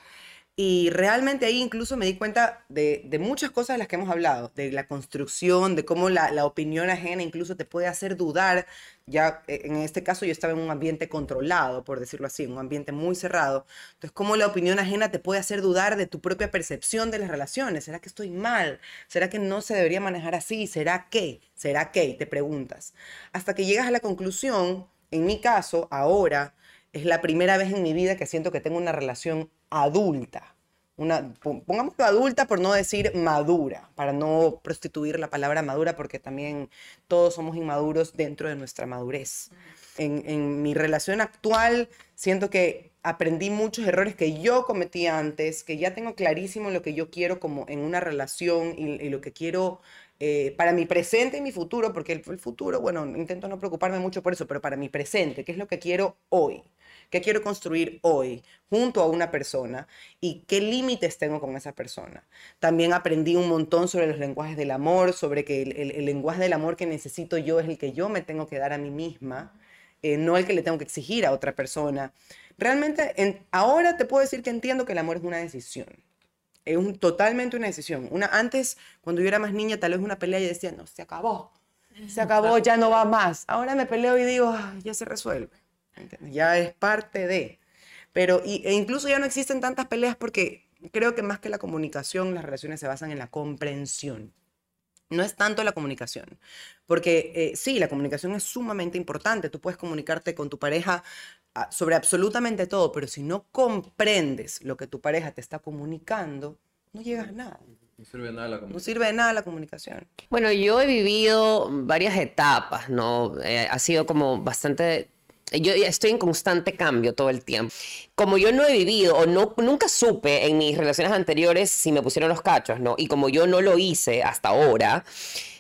Y realmente ahí incluso me di cuenta de, muchas cosas de las que hemos hablado, de la construcción, de cómo la, la opinión ajena incluso te puede hacer dudar. Ya eh, en este caso yo estaba en un ambiente controlado, por decirlo así, un ambiente muy cerrado. Entonces, cómo la opinión ajena te puede hacer dudar de tu propia percepción de las relaciones. ¿Será que estoy mal? ¿Será que no se debería manejar así? ¿Será que? ¿Será que? Y te preguntas. Hasta que llegas a la conclusión, en mi caso, ahora, es la primera vez en mi vida que siento que tengo una relación adulta. Una, pon- pongámoslo adulta por no decir madura, para no prostituir la palabra madura, porque también todos somos inmaduros dentro de nuestra madurez. En, mi relación actual siento que aprendí muchos errores que yo cometí antes, que ya tengo clarísimo lo que yo quiero como en una relación y lo que quiero eh, para mi presente y mi futuro, porque el, futuro, bueno, intento no preocuparme mucho por eso, pero para mi presente, ¿qué es lo que quiero hoy? ¿Qué quiero construir hoy junto a una persona? ¿Y qué límites tengo con esa persona? También aprendí un montón sobre los lenguajes del amor, sobre que el, el- lenguaje del amor que necesito yo es el que yo me tengo que dar a mí misma, eh, no el que le tengo que exigir a otra persona. Realmente, en- ahora te puedo decir que entiendo que el amor es una decisión. Es un- totalmente una decisión. Una, antes, cuando yo era más niña, tal vez una pelea y decía, no, se acabó. Se acabó, ya no va más. Ahora me peleo y digo, "Ay, ya se resuelve. ¿Entiendes? Ya es parte de. Pero, y- e incluso ya no existen tantas peleas porque creo que más que la comunicación, las relaciones se basan en la comprensión. No es tanto la comunicación, porque eh, sí, la comunicación es sumamente importante. Tú puedes comunicarte con tu pareja ah, sobre absolutamente todo, pero si no comprendes lo que tu pareja te está comunicando, no llegas a nada.
No sirve de nada la
No
comunicación.
sirve de nada la comunicación.
Bueno, yo he vivido varias etapas, ¿no? Eh, ha sido como bastante... Yo estoy en constante cambio todo el tiempo. Como yo no he vivido o no, nunca supe en mis relaciones anteriores si me pusieron los cachos, ¿no? Y como yo no lo hice hasta ahora,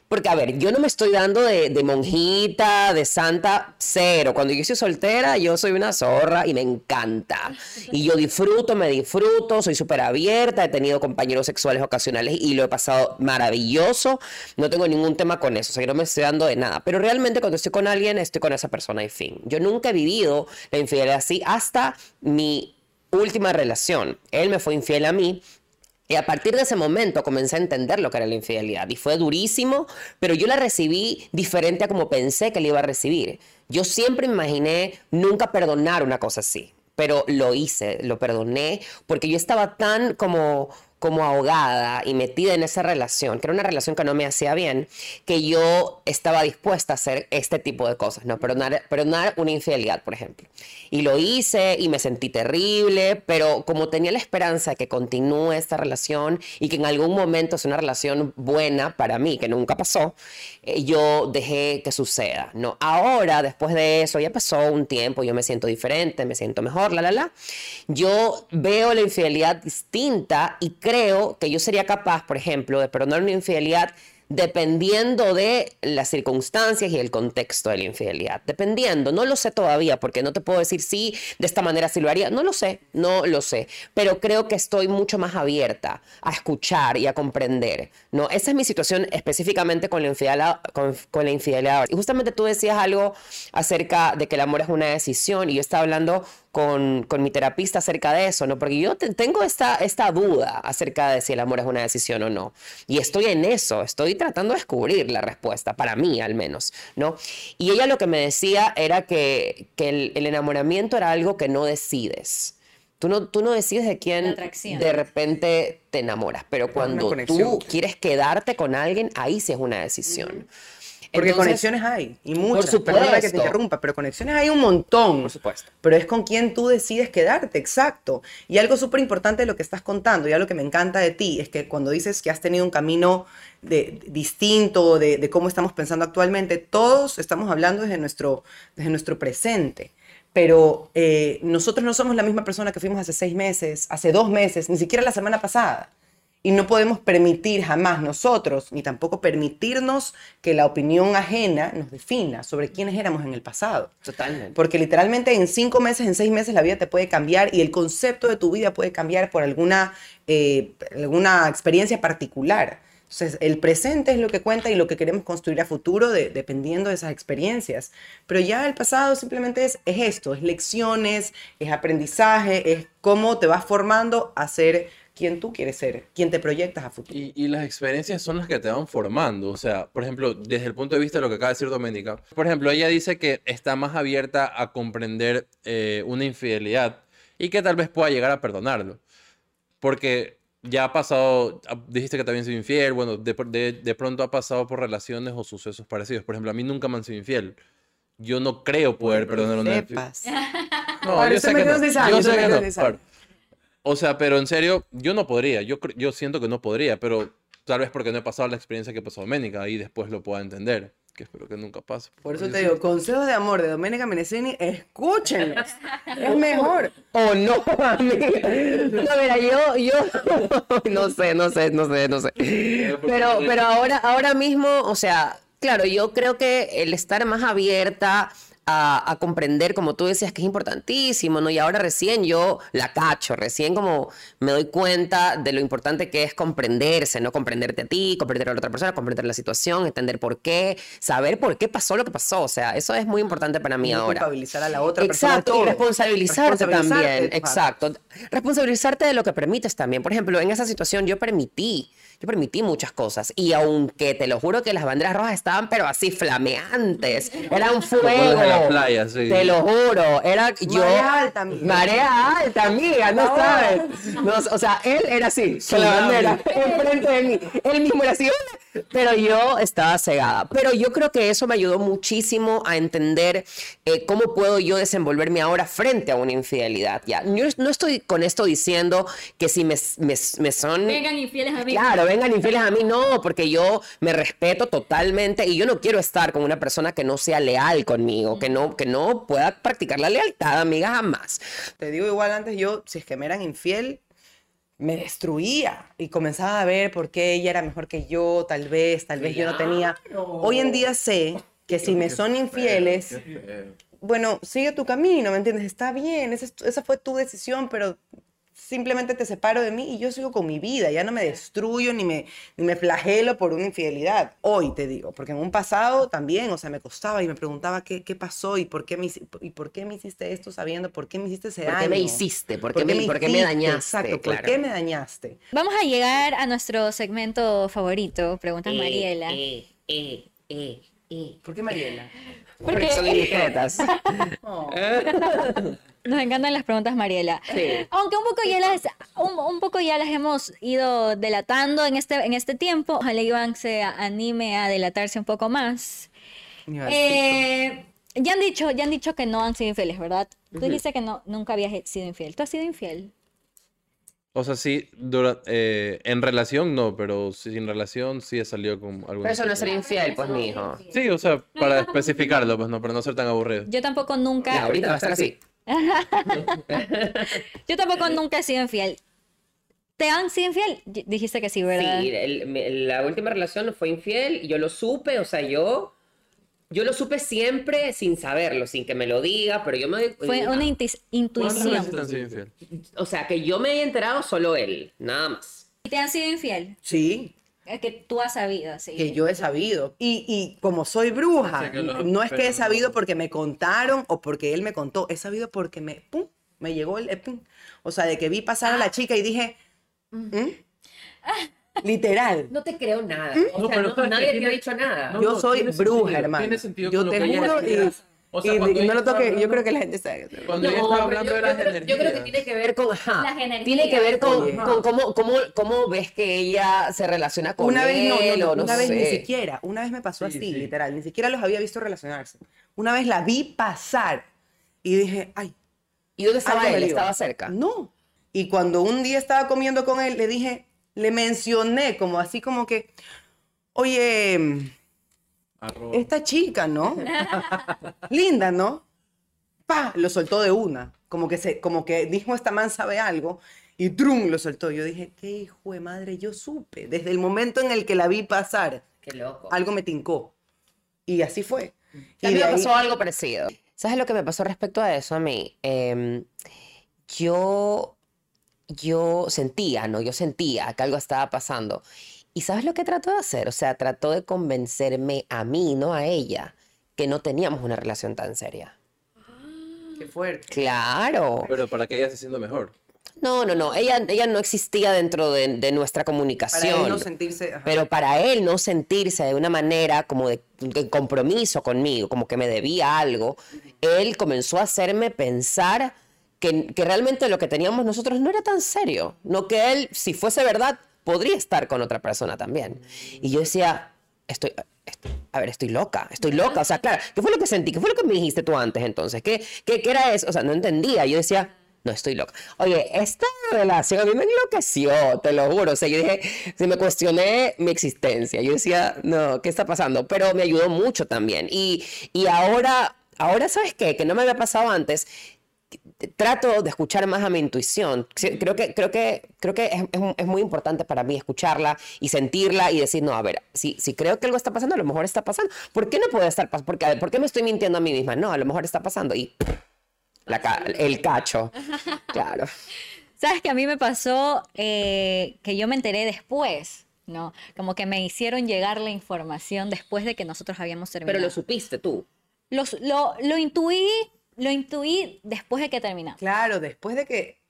porque a ver, yo no me estoy dando de, monjita, de santa, cero. Cuando yo soy soltera, yo soy una zorra y me encanta. Y yo disfruto, me disfruto, soy súper abierta, he tenido compañeros sexuales ocasionales y lo he pasado maravilloso. No tengo ningún tema con eso, o sea, yo no me estoy dando de nada. Pero realmente cuando estoy con alguien, estoy con esa persona y fin. Yo nunca he vivido la infidelidad así hasta mi última relación. Él me fue infiel a mí y a partir de ese momento comencé a entender lo que era la infidelidad. Y fue durísimo, pero yo la recibí diferente a como pensé que la iba a recibir. Yo siempre imaginé nunca perdonar una cosa así, pero lo hice, lo perdoné, porque yo estaba tan como como ahogada y metida en esa relación, que era una relación que no me hacía bien, que yo estaba dispuesta a hacer este tipo de cosas, ¿no? Perdonar, perdonar una infidelidad, por ejemplo. Y lo hice y me sentí terrible, pero como tenía la esperanza de que continúe esta relación y que en algún momento es una relación buena para mí, que nunca pasó, eh, yo dejé que suceda, ¿no? Ahora, después de eso, ya pasó un tiempo, yo me siento diferente, me siento mejor, la, la, la. Yo veo la infidelidad distinta y creo creo que yo sería capaz, por ejemplo, de perdonar una infidelidad dependiendo de las circunstancias y el contexto de la infidelidad. Dependiendo, no lo sé todavía, porque no te puedo decir si de esta manera sí lo haría. No lo sé, no lo sé. Pero creo que estoy mucho más abierta a escuchar y a comprender. ¿no? Esa es mi situación específicamente con la infidelidad. Con la infidelidad. Y justamente tú decías algo acerca de que el amor es una decisión y yo estaba hablando con, con, mi terapista acerca de eso, ¿no? Porque yo tengo esta, esta duda acerca de si el amor es una decisión o no. Y estoy en eso, estoy tratando de descubrir la respuesta, para mí al menos, ¿no? Y ella lo que me decía era que, que el, el, enamoramiento era algo que no decides. Tú no, tú no decides de quién de repente te enamoras, pero cuando tú quieres quedarte con alguien, ahí sí es una decisión.
Porque conexiones hay, y muchas. Por supuesto. Perdona que te interrumpa, pero conexiones hay un montón.
Por supuesto.
Pero es con quien tú decides quedarte, exacto. Y algo súper importante de lo que estás contando, y algo que me encanta de ti, es que cuando dices que has tenido un camino de, distinto de, de, cómo estamos pensando actualmente, todos estamos hablando desde nuestro, desde nuestro presente. Pero eh, nosotros no somos la misma persona que fuimos hace seis meses, hace dos meses, ni siquiera la semana pasada. Y no podemos permitir jamás nosotros, ni tampoco permitirnos que la opinión ajena nos defina sobre quiénes éramos en el pasado.
Totalmente.
Porque literalmente en cinco meses, en seis meses la vida te puede cambiar y el concepto de tu vida puede cambiar por alguna, eh, alguna experiencia particular. Entonces, el presente es lo que cuenta y lo que queremos construir a futuro de, dependiendo de esas experiencias. Pero ya el pasado simplemente es, es esto, es lecciones, es aprendizaje, es cómo te vas formando a ser quién tú quieres ser, quién te proyectas a futuro.
Y, y, las experiencias son las que te van formando. O sea, por ejemplo, desde el punto de vista de lo que acaba de decir Doménica, por ejemplo, ella dice que está más abierta a comprender eh, una infidelidad y que tal vez pueda llegar a perdonarlo. Porque ya ha pasado, dijiste que también soy infiel, bueno, de, de, de, pronto ha pasado por relaciones o sucesos parecidos. Por ejemplo, a mí nunca me han sido infiel. Yo no creo poder bueno, perdonar una infidelidad. No, yo sé que no. Yo sé que no. O sea, pero en serio, yo no podría. Yo, yo siento que no podría, pero tal vez porque no he pasado la experiencia que pasó Doménica. Ahí después lo pueda entender. Que espero que nunca pase.
Por, por eso te digo, consejos de amor de Doménica Menecini, escúchenlos. es mejor.
O no, amiga. No, mira, yo, yo no sé, no sé, no sé, no sé. Pero, pero ahora, ahora mismo, o sea, claro, yo creo que el estar más abierta a, a, comprender, como tú decías, que es importantísimo, ¿no? Y ahora recién yo la cacho, recién como me doy cuenta de lo importante que es comprenderse, ¿no? Comprenderte a ti, comprender a la otra persona, comprender la situación, entender por qué, saber por qué pasó lo que pasó. O sea, eso es muy importante para mí
y
ahora.
Responsabilizar a la otra
Exacto,
persona.
y responsabilizarte, responsabilizarte también. Exacto. Responsabilizarte de lo que permites también. Por ejemplo, en esa situación yo permití yo permití muchas cosas. Y aunque te lo juro que las banderas rojas estaban, pero así flameantes. Era un fuego.
De la playa, sí.
Te lo juro. Era yo.
Marea alta, amiga.
Marea alta, amiga, no sabes. No, o sea, él era así, con la bandera enfrente de mí. Él mismo era así, pero yo estaba cegada. Pero yo creo que eso me ayudó muchísimo a entender eh, cómo puedo yo desenvolverme ahora frente a una infidelidad. Ya, yo no estoy con esto diciendo que si me, me, me son.
Vengan infieles a mí.
Claro, vengan infieles a mí, no, porque yo me respeto totalmente y yo no quiero estar con una persona que no sea leal conmigo, que no, que no pueda practicar la lealtad, amiga, jamás.
Te digo igual antes, yo, si es que me eran infiel, me destruía y comenzaba a ver por qué ella era mejor que yo, tal vez, tal vez claro. yo no tenía. Hoy en día sé que si me son infieles, bueno, sigue tu camino, ¿me entiendes? Está bien, esa, esa fue tu decisión, pero simplemente te separo de mí y yo sigo con mi vida, ya no me destruyo ni me, ni me flagelo por una infidelidad. Hoy te digo, porque en un pasado también, o sea, me costaba y me preguntaba qué, qué pasó y por qué, me, y por qué me hiciste esto sabiendo, por qué me hiciste ese
¿Por
daño.
qué me hiciste? ¿Por, qué, me, ¿por qué me dañaste?
Exacto,
claro.
¿por qué me dañaste?
Vamos a llegar a nuestro segmento favorito, Preguntas
Eh,
Mariela.
eh, eh, eh, eh.
¿Por qué Mariela?
Porque son indiscretas.
Nos encantan las preguntas, Mariela.
Sí.
Aunque un poco ya las, un, un poco ya las hemos ido delatando en este, en este tiempo. Ojalá Iván se anime a delatarse un poco más. Eh, ya han dicho, ya han dicho que no han sido infieles, ¿verdad? Tú dijiste que no, nunca habías sido infiel. ¿Tú has sido infiel?
O sea, sí, dura- eh, en relación no, pero sin relación sí he salido con algún...
Pero eso no es ser infiel, pues, mi hijo.
Sí, o sea, para especificarlo, pues no, para no ser tan aburrido.
Yo tampoco nunca.
Ya, ahorita va a estar así.
Yo tampoco nunca he sido infiel. ¿Te han sido infiel? Dijiste que sí, ¿verdad?
Sí, el- la última relación fue infiel y yo lo supe, o sea, yo, yo lo supe siempre sin saberlo, sin que me lo diga, pero yo me...
Fue una intis-
¿Cuántas veces te
intuición.
han sido infiel?
O sea, que yo me haya enterado solo él, nada más.
¿Y te han sido infiel?
Sí,
que tú has sabido, sí.
que yo he sabido. Y, y como soy bruja,
O sea, que lo-
no es que he sabido porque me contaron o porque él me contó, he sabido porque me, pum, me llegó el, el pum. O sea, de que vi pasar a la chica y dije, ¿Mm? literal.
No te creo nada. O
No,
sea,
pero
no-
sabes que
nadie te ha dicho nada.
No,
yo soy bruja,
sentido,
hermano.
tiene sentido
yo
con lo
te juro y.
O sea,
y-
cuando
y no lo
estaba
toque, yo
hablando-
creo que la gente sabe.
Cuando ella
No,
estaba
pero
hablando
yo,
de las
yo
energías.
yo creo que tiene que ver con, ajá,
Las energías.
tiene que ver con,
Oye.
con cómo, cómo, cómo ves que ella se relaciona con
Una vez no,
él
no,
o no
una vez ni siquiera, una vez me pasó
Sí,
así,
sí.
literal, ni siquiera los había visto relacionarse. Una vez la vi pasar y dije, ay,
¿Y dónde estaba él? ¿Estaba cerca?
No. Y cuando un día estaba comiendo con él, le dije, le mencioné como así como que, oye,
Arroba.
esta chica, ¿no? Linda, ¿no? Pa, lo soltó de una, como que se, como que dijo esta man sabe algo y trum lo soltó. Yo dije, qué hijo de madre, yo supe desde el momento en el que la vi pasar,
Qué loco.
algo me tincó y así fue.
A
Y
mí me
ahí-
pasó algo parecido. ¿Sabes lo que me pasó respecto a eso a mí? Em, yo, yo sentía, ¿no? Yo sentía que algo estaba pasando. ¿Y sabes lo que trató de hacer? O sea, trató de convencerme a mí, no a ella, que no teníamos una relación tan seria.
Qué fuerte.
Claro.
Pero para que ella se sienta mejor.
No, no, no. Ella, ella no existía dentro de, de nuestra
Para
comunicación.
él no sentirse... ajá.
Pero para él no sentirse de una manera como de, de compromiso conmigo, como que me debía algo, él comenzó a hacerme pensar que, que realmente lo que teníamos nosotros no era tan serio. No que él, si fuese verdad, podría estar con otra persona también. Y yo decía, estoy... a ver, estoy loca, estoy loca. O sea, claro, ¿qué fue lo que sentí? ¿Qué fue lo que me dijiste tú antes entonces? ¿Qué, qué, qué era eso? O sea, no entendía. Yo decía, no estoy loca. Oye, esta relación a mí me enloqueció, te lo juro. O sea, yo dije, se me cuestioné mi existencia. Yo decía, no, ¿qué está pasando? Pero me ayudó mucho también. Y, y ahora, ahora, ¿sabes qué? Que no me había pasado antes. Trato de escuchar más a mi intuición. Creo que, creo que, creo que es, es- muy importante para mí escucharla y sentirla y decir, no, a ver, si, si creo que algo está pasando, a lo mejor está pasando. ¿Por qué no puede estar pasando? Ver, ¿Por qué me estoy mintiendo a mí misma? No, a lo mejor está pasando. Y la ca- el cacho. Claro.
¿Sabes que a mí me pasó eh, que yo me enteré después? ¿No? Como que me hicieron llegar la información después de que nosotros habíamos terminado.
Pero lo supiste tú.
Los- lo, lo intuí, lo intuí después de que terminamos.
Claro, después de que,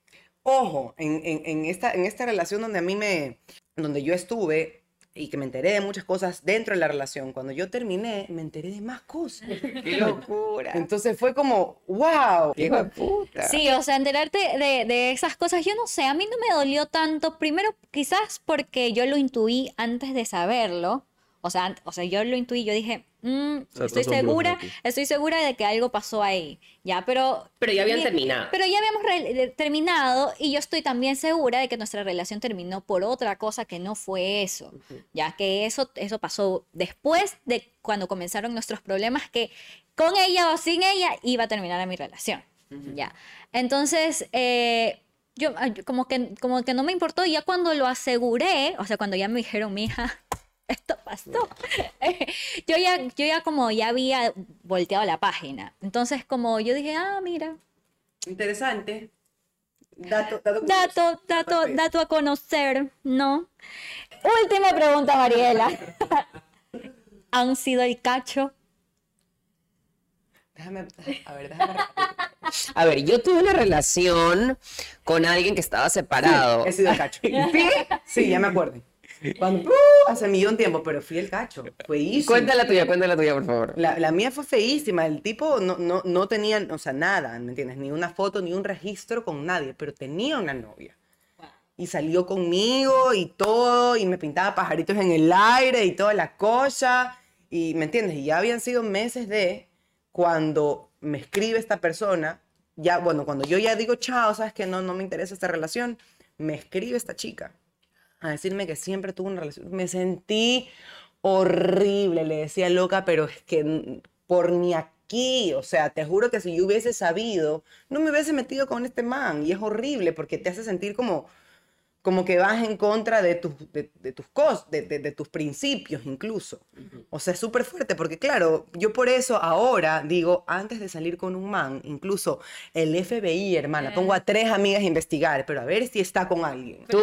ojo, en, en- en esta, en esta relación donde a mí me, donde yo estuve y que me enteré de muchas cosas dentro de la relación, cuando yo terminé, me enteré de más cosas.
¡Qué locura!
Entonces fue como, wow,
¡Hijo de puta!
Sí, o sea, enterarte de, de esas cosas, yo no sé, a mí no me dolió tanto, primero quizás porque yo lo intuí antes de saberlo, o sea, o sea yo lo intuí, yo dije, mm,
sea,
estoy segura, estoy segura de que algo pasó ahí, ya, pero...
Pero ya habían
Bien,
terminado.
Pero ya habíamos terminado y yo estoy también segura de que nuestra relación terminó por otra cosa que no fue eso, ya que eso, eso pasó después de cuando comenzaron nuestros problemas, que con ella o sin ella iba a terminar mi relación, ya. Entonces, eh, yo yo como que, como que no me importó, ya cuando lo aseguré, o sea, cuando ya me dijeron, mija, esto pasó. yo ya, yo ya como ya había volteado la página. Entonces, como yo dije, ah, mira,
interesante. Dato, dato,
Dato, dato, dato a conocer, ¿no? Última pregunta, Mariela. ¿Han sido el cacho?
Déjame, a ver, déjame.
A ver, yo tuve una relación con alguien que estaba separado.
He sido cacho. ¿Sí? Sí, ya me acuerdo. Cuando, ¡uh! hace millón tiempo, pero fui el cacho. Feísimo.
Cuéntala tuya, cuéntala tuya, por favor.
La, la mía fue feísima. El tipo no, no, no tenía, o sea, nada, ¿me entiendes? Ni una foto, ni un registro con nadie, pero tenía una novia. Y salió conmigo y todo, y me pintaba pajaritos en el aire y toda la cosa. Y, ¿me entiendes? Y ya habían sido meses de cuando me escribe esta persona, ya, bueno, cuando yo ya digo, chao, sabes que no, no me interesa esta relación, me escribe esta chica a decirme que siempre tuvo una relación. Me sentí horrible, le decía loca, pero es que por ni aquí, o sea, te juro que si yo hubiese sabido, no me hubiese metido con este man. Y es horrible porque te hace sentir como, como que vas en contra de tus, de, de tus cosas, de, de- de tus principios incluso. O sea, es súper fuerte porque, claro, yo por eso ahora digo, antes de salir con un man, incluso el FBI, hermana, pongo a tres amigas a investigar, pero a ver si está con alguien.
¿Tú?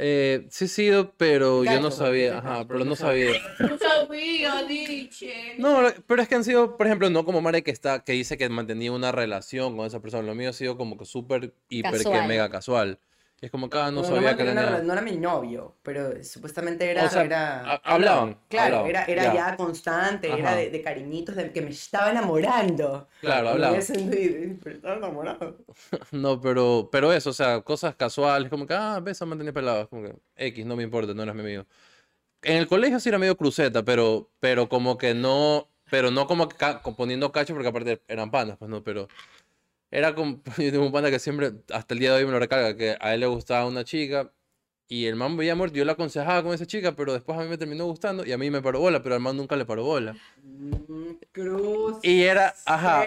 Eh, sí he sido, pero yo no sabía, ajá, pero no sabía.
No sabía, Nietzsche.
No, pero es que han sido, por ejemplo, no como Mare que está, que dice que mantenía una relación con esa persona. Lo mío ha sido como que súper, hiper, que mega casual. Es como que ah, no
Bueno,
sabía que
mantenía
era
no era mi novio, pero supuestamente era...
O sea,
era-
ha- hablaban,
Claro,
hablaban,
era, era
ya.
ya constante, era
Ajá.
de, de cariñitos, de que me estaba enamorando.
Claro, hablaban.
sentido, pero estaba enamorado.
No, pero, pero eso, o sea, cosas casuales, como que, ah, ves a mantener pelados, como que, X, no me importa, no eres mi amigo. En el colegio sí era medio cruceta, pero, pero como que no, pero no como que ca- poniendo cacho, porque aparte eran panas, pues no, pero era como, yo tengo un pana que siempre, hasta el día de hoy me lo recarga, que a él le gustaba una chica, y el man veía muerto, yo le aconsejaba con esa chica, pero después a mí me terminó gustando, y a mí me paró bola, pero al man nunca le paró bola.
Cruz.
Y era, ajá,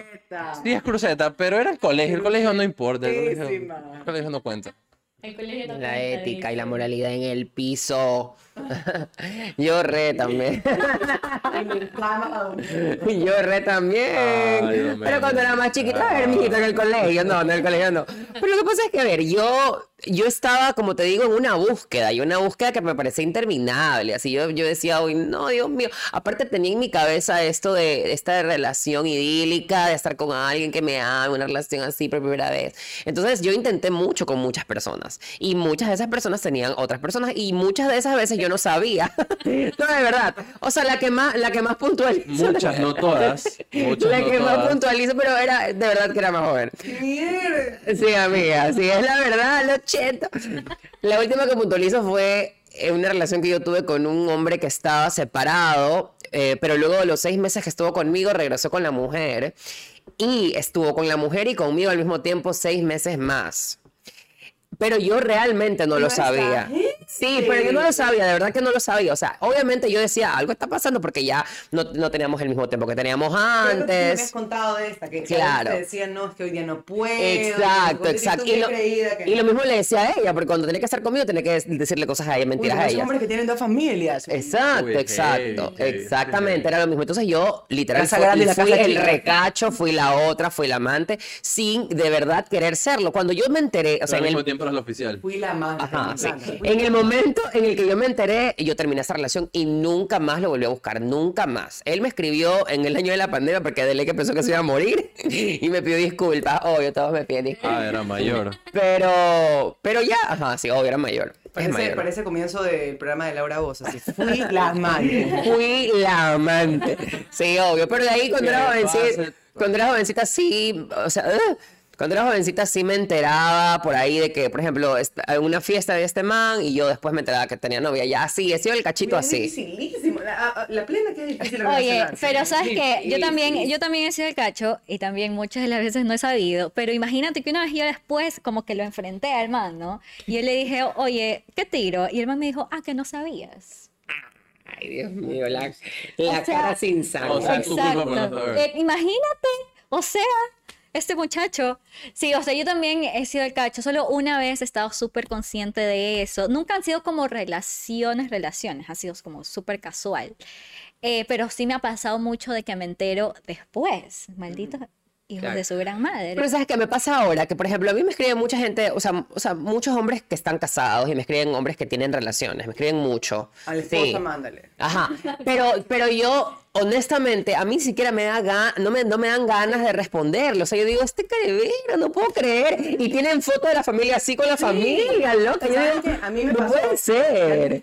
sí es cruceta, pero era el colegio, el colegio no importa, el colegio,
Crucetísima.
el colegio no cuenta.
El colegio no
La ética y la moralidad en el piso. Yo re también. Yo re también.
Ay.
Pero cuando era más chiquita, a ver, mijito, en el colegio. No, no, en el colegio no. Pero lo que pasa es que, a ver, yo, yo estaba, como te digo, en una búsqueda. Y una búsqueda que me parecía interminable. Así yo, yo decía, uy, no, Dios mío. Aparte tenía en mi cabeza esto de esta relación idílica, de estar con alguien que me ame, una relación así por primera vez. Entonces yo intenté mucho con muchas personas. Y muchas de esas personas tenían otras personas. Y muchas de esas veces yo no sabía. no, de verdad. O sea, la que más, la que más puntualizo.
Muchas, no todas. Muchas,
La
no
que más
todas.
puntualizo, pero era de verdad que era más joven. Sí, amiga, sí, es la verdad, lo La última que puntualizo fue eh, una relación que yo tuve con un hombre que estaba separado, eh, pero luego de los seis meses que estuvo conmigo regresó con la mujer y estuvo con la mujer y conmigo al mismo tiempo seis meses más. Pero yo realmente no lo sabía. Sí, pero yo no lo sabía, de verdad que no lo sabía. O sea, obviamente yo decía, algo está pasando porque ya no, no teníamos el mismo tiempo que teníamos
que tú me
antes.
habías contado de esta, que
Claro.
te decían, no, es que hoy día no puedo.
Exacto, exacto. Y lo, y lo mismo le decía a ella, porque cuando tenía que estar conmigo tenía que decirle cosas a ella, mentiras a ella.
hombres que tienen dos familias.
Exacto,
Uy,
exacto, exactamente, era lo mismo. Entonces yo literal
Casa
fui,
grande y la
fui
casa
el recacho, fui la otra, fui la amante, sin de verdad querer serlo. Cuando yo me enteré, o
Pero
sea, en
mismo
el,
tiempo la oficial.
Fui la.
Ajá, sí.
Fui
En el momento en el que yo me enteré, yo terminé esa relación y nunca más lo volví a buscar, nunca más. Él me escribió en el año de la pandemia porque de ley que pensó que se iba a morir y me pidió disculpas. Obvio, todos me piden disculpas.
Ah, era mayor.
Pero, pero ya, ajá, sí, obvio, era mayor. Es
Parece, parece comienzo del programa de Laura Bozo. Así, fui la amante.
Fui la amante. Sí, obvio. Pero de ahí cuando era jovencita, cuando era jovencita sí, o sea, ugh, cuando era jovencita sí me enteraba por ahí de que, por ejemplo, en una fiesta de este man y yo después me enteraba que tenía novia. Ya así, he sido el cachito
Es
así.
dificilísimo. La, la plena que es difícil
Oye, pero sabes que yo también, yo también he sido el cacho y también muchas de las veces no he sabido, pero imagínate que una vez yo después como que lo enfrenté al man, ¿no? Y yo le dije, oye, ¿qué tiro? Y el man me dijo, ah, que no sabías.
Ay, Dios mío, la, la
O sea,
cara sin sangre.
o sea, culpa por no
Exacto.
saber.
Eh, imagínate, o sea, este muchacho. Sí, o sea, yo también he sido el cacho. Solo una vez he estado súper consciente de eso. Nunca han sido como relaciones, relaciones. Ha sido como súper casual. Eh, pero sí me ha pasado mucho de que me entero después. Maldito. Hijos
Claro.
de su gran madre.
Pero ¿sabes qué me pasa ahora? Que, por ejemplo, a mí me escriben mucha gente, o sea, o sea, muchos hombres que están casados y me escriben hombres que tienen relaciones, me escriben mucho.
A la esposa,
Sí.
mándale.
Ajá, pero, pero yo, honestamente, a mí siquiera me da no me, no me dan ganas de responderlo. O sea, yo digo, este carevero, no puedo creer. Y tienen foto de la familia así con la familia, loca. Yo
¿Sabes
digo,
qué? A mí me
no
pasó
puede
que me
ser.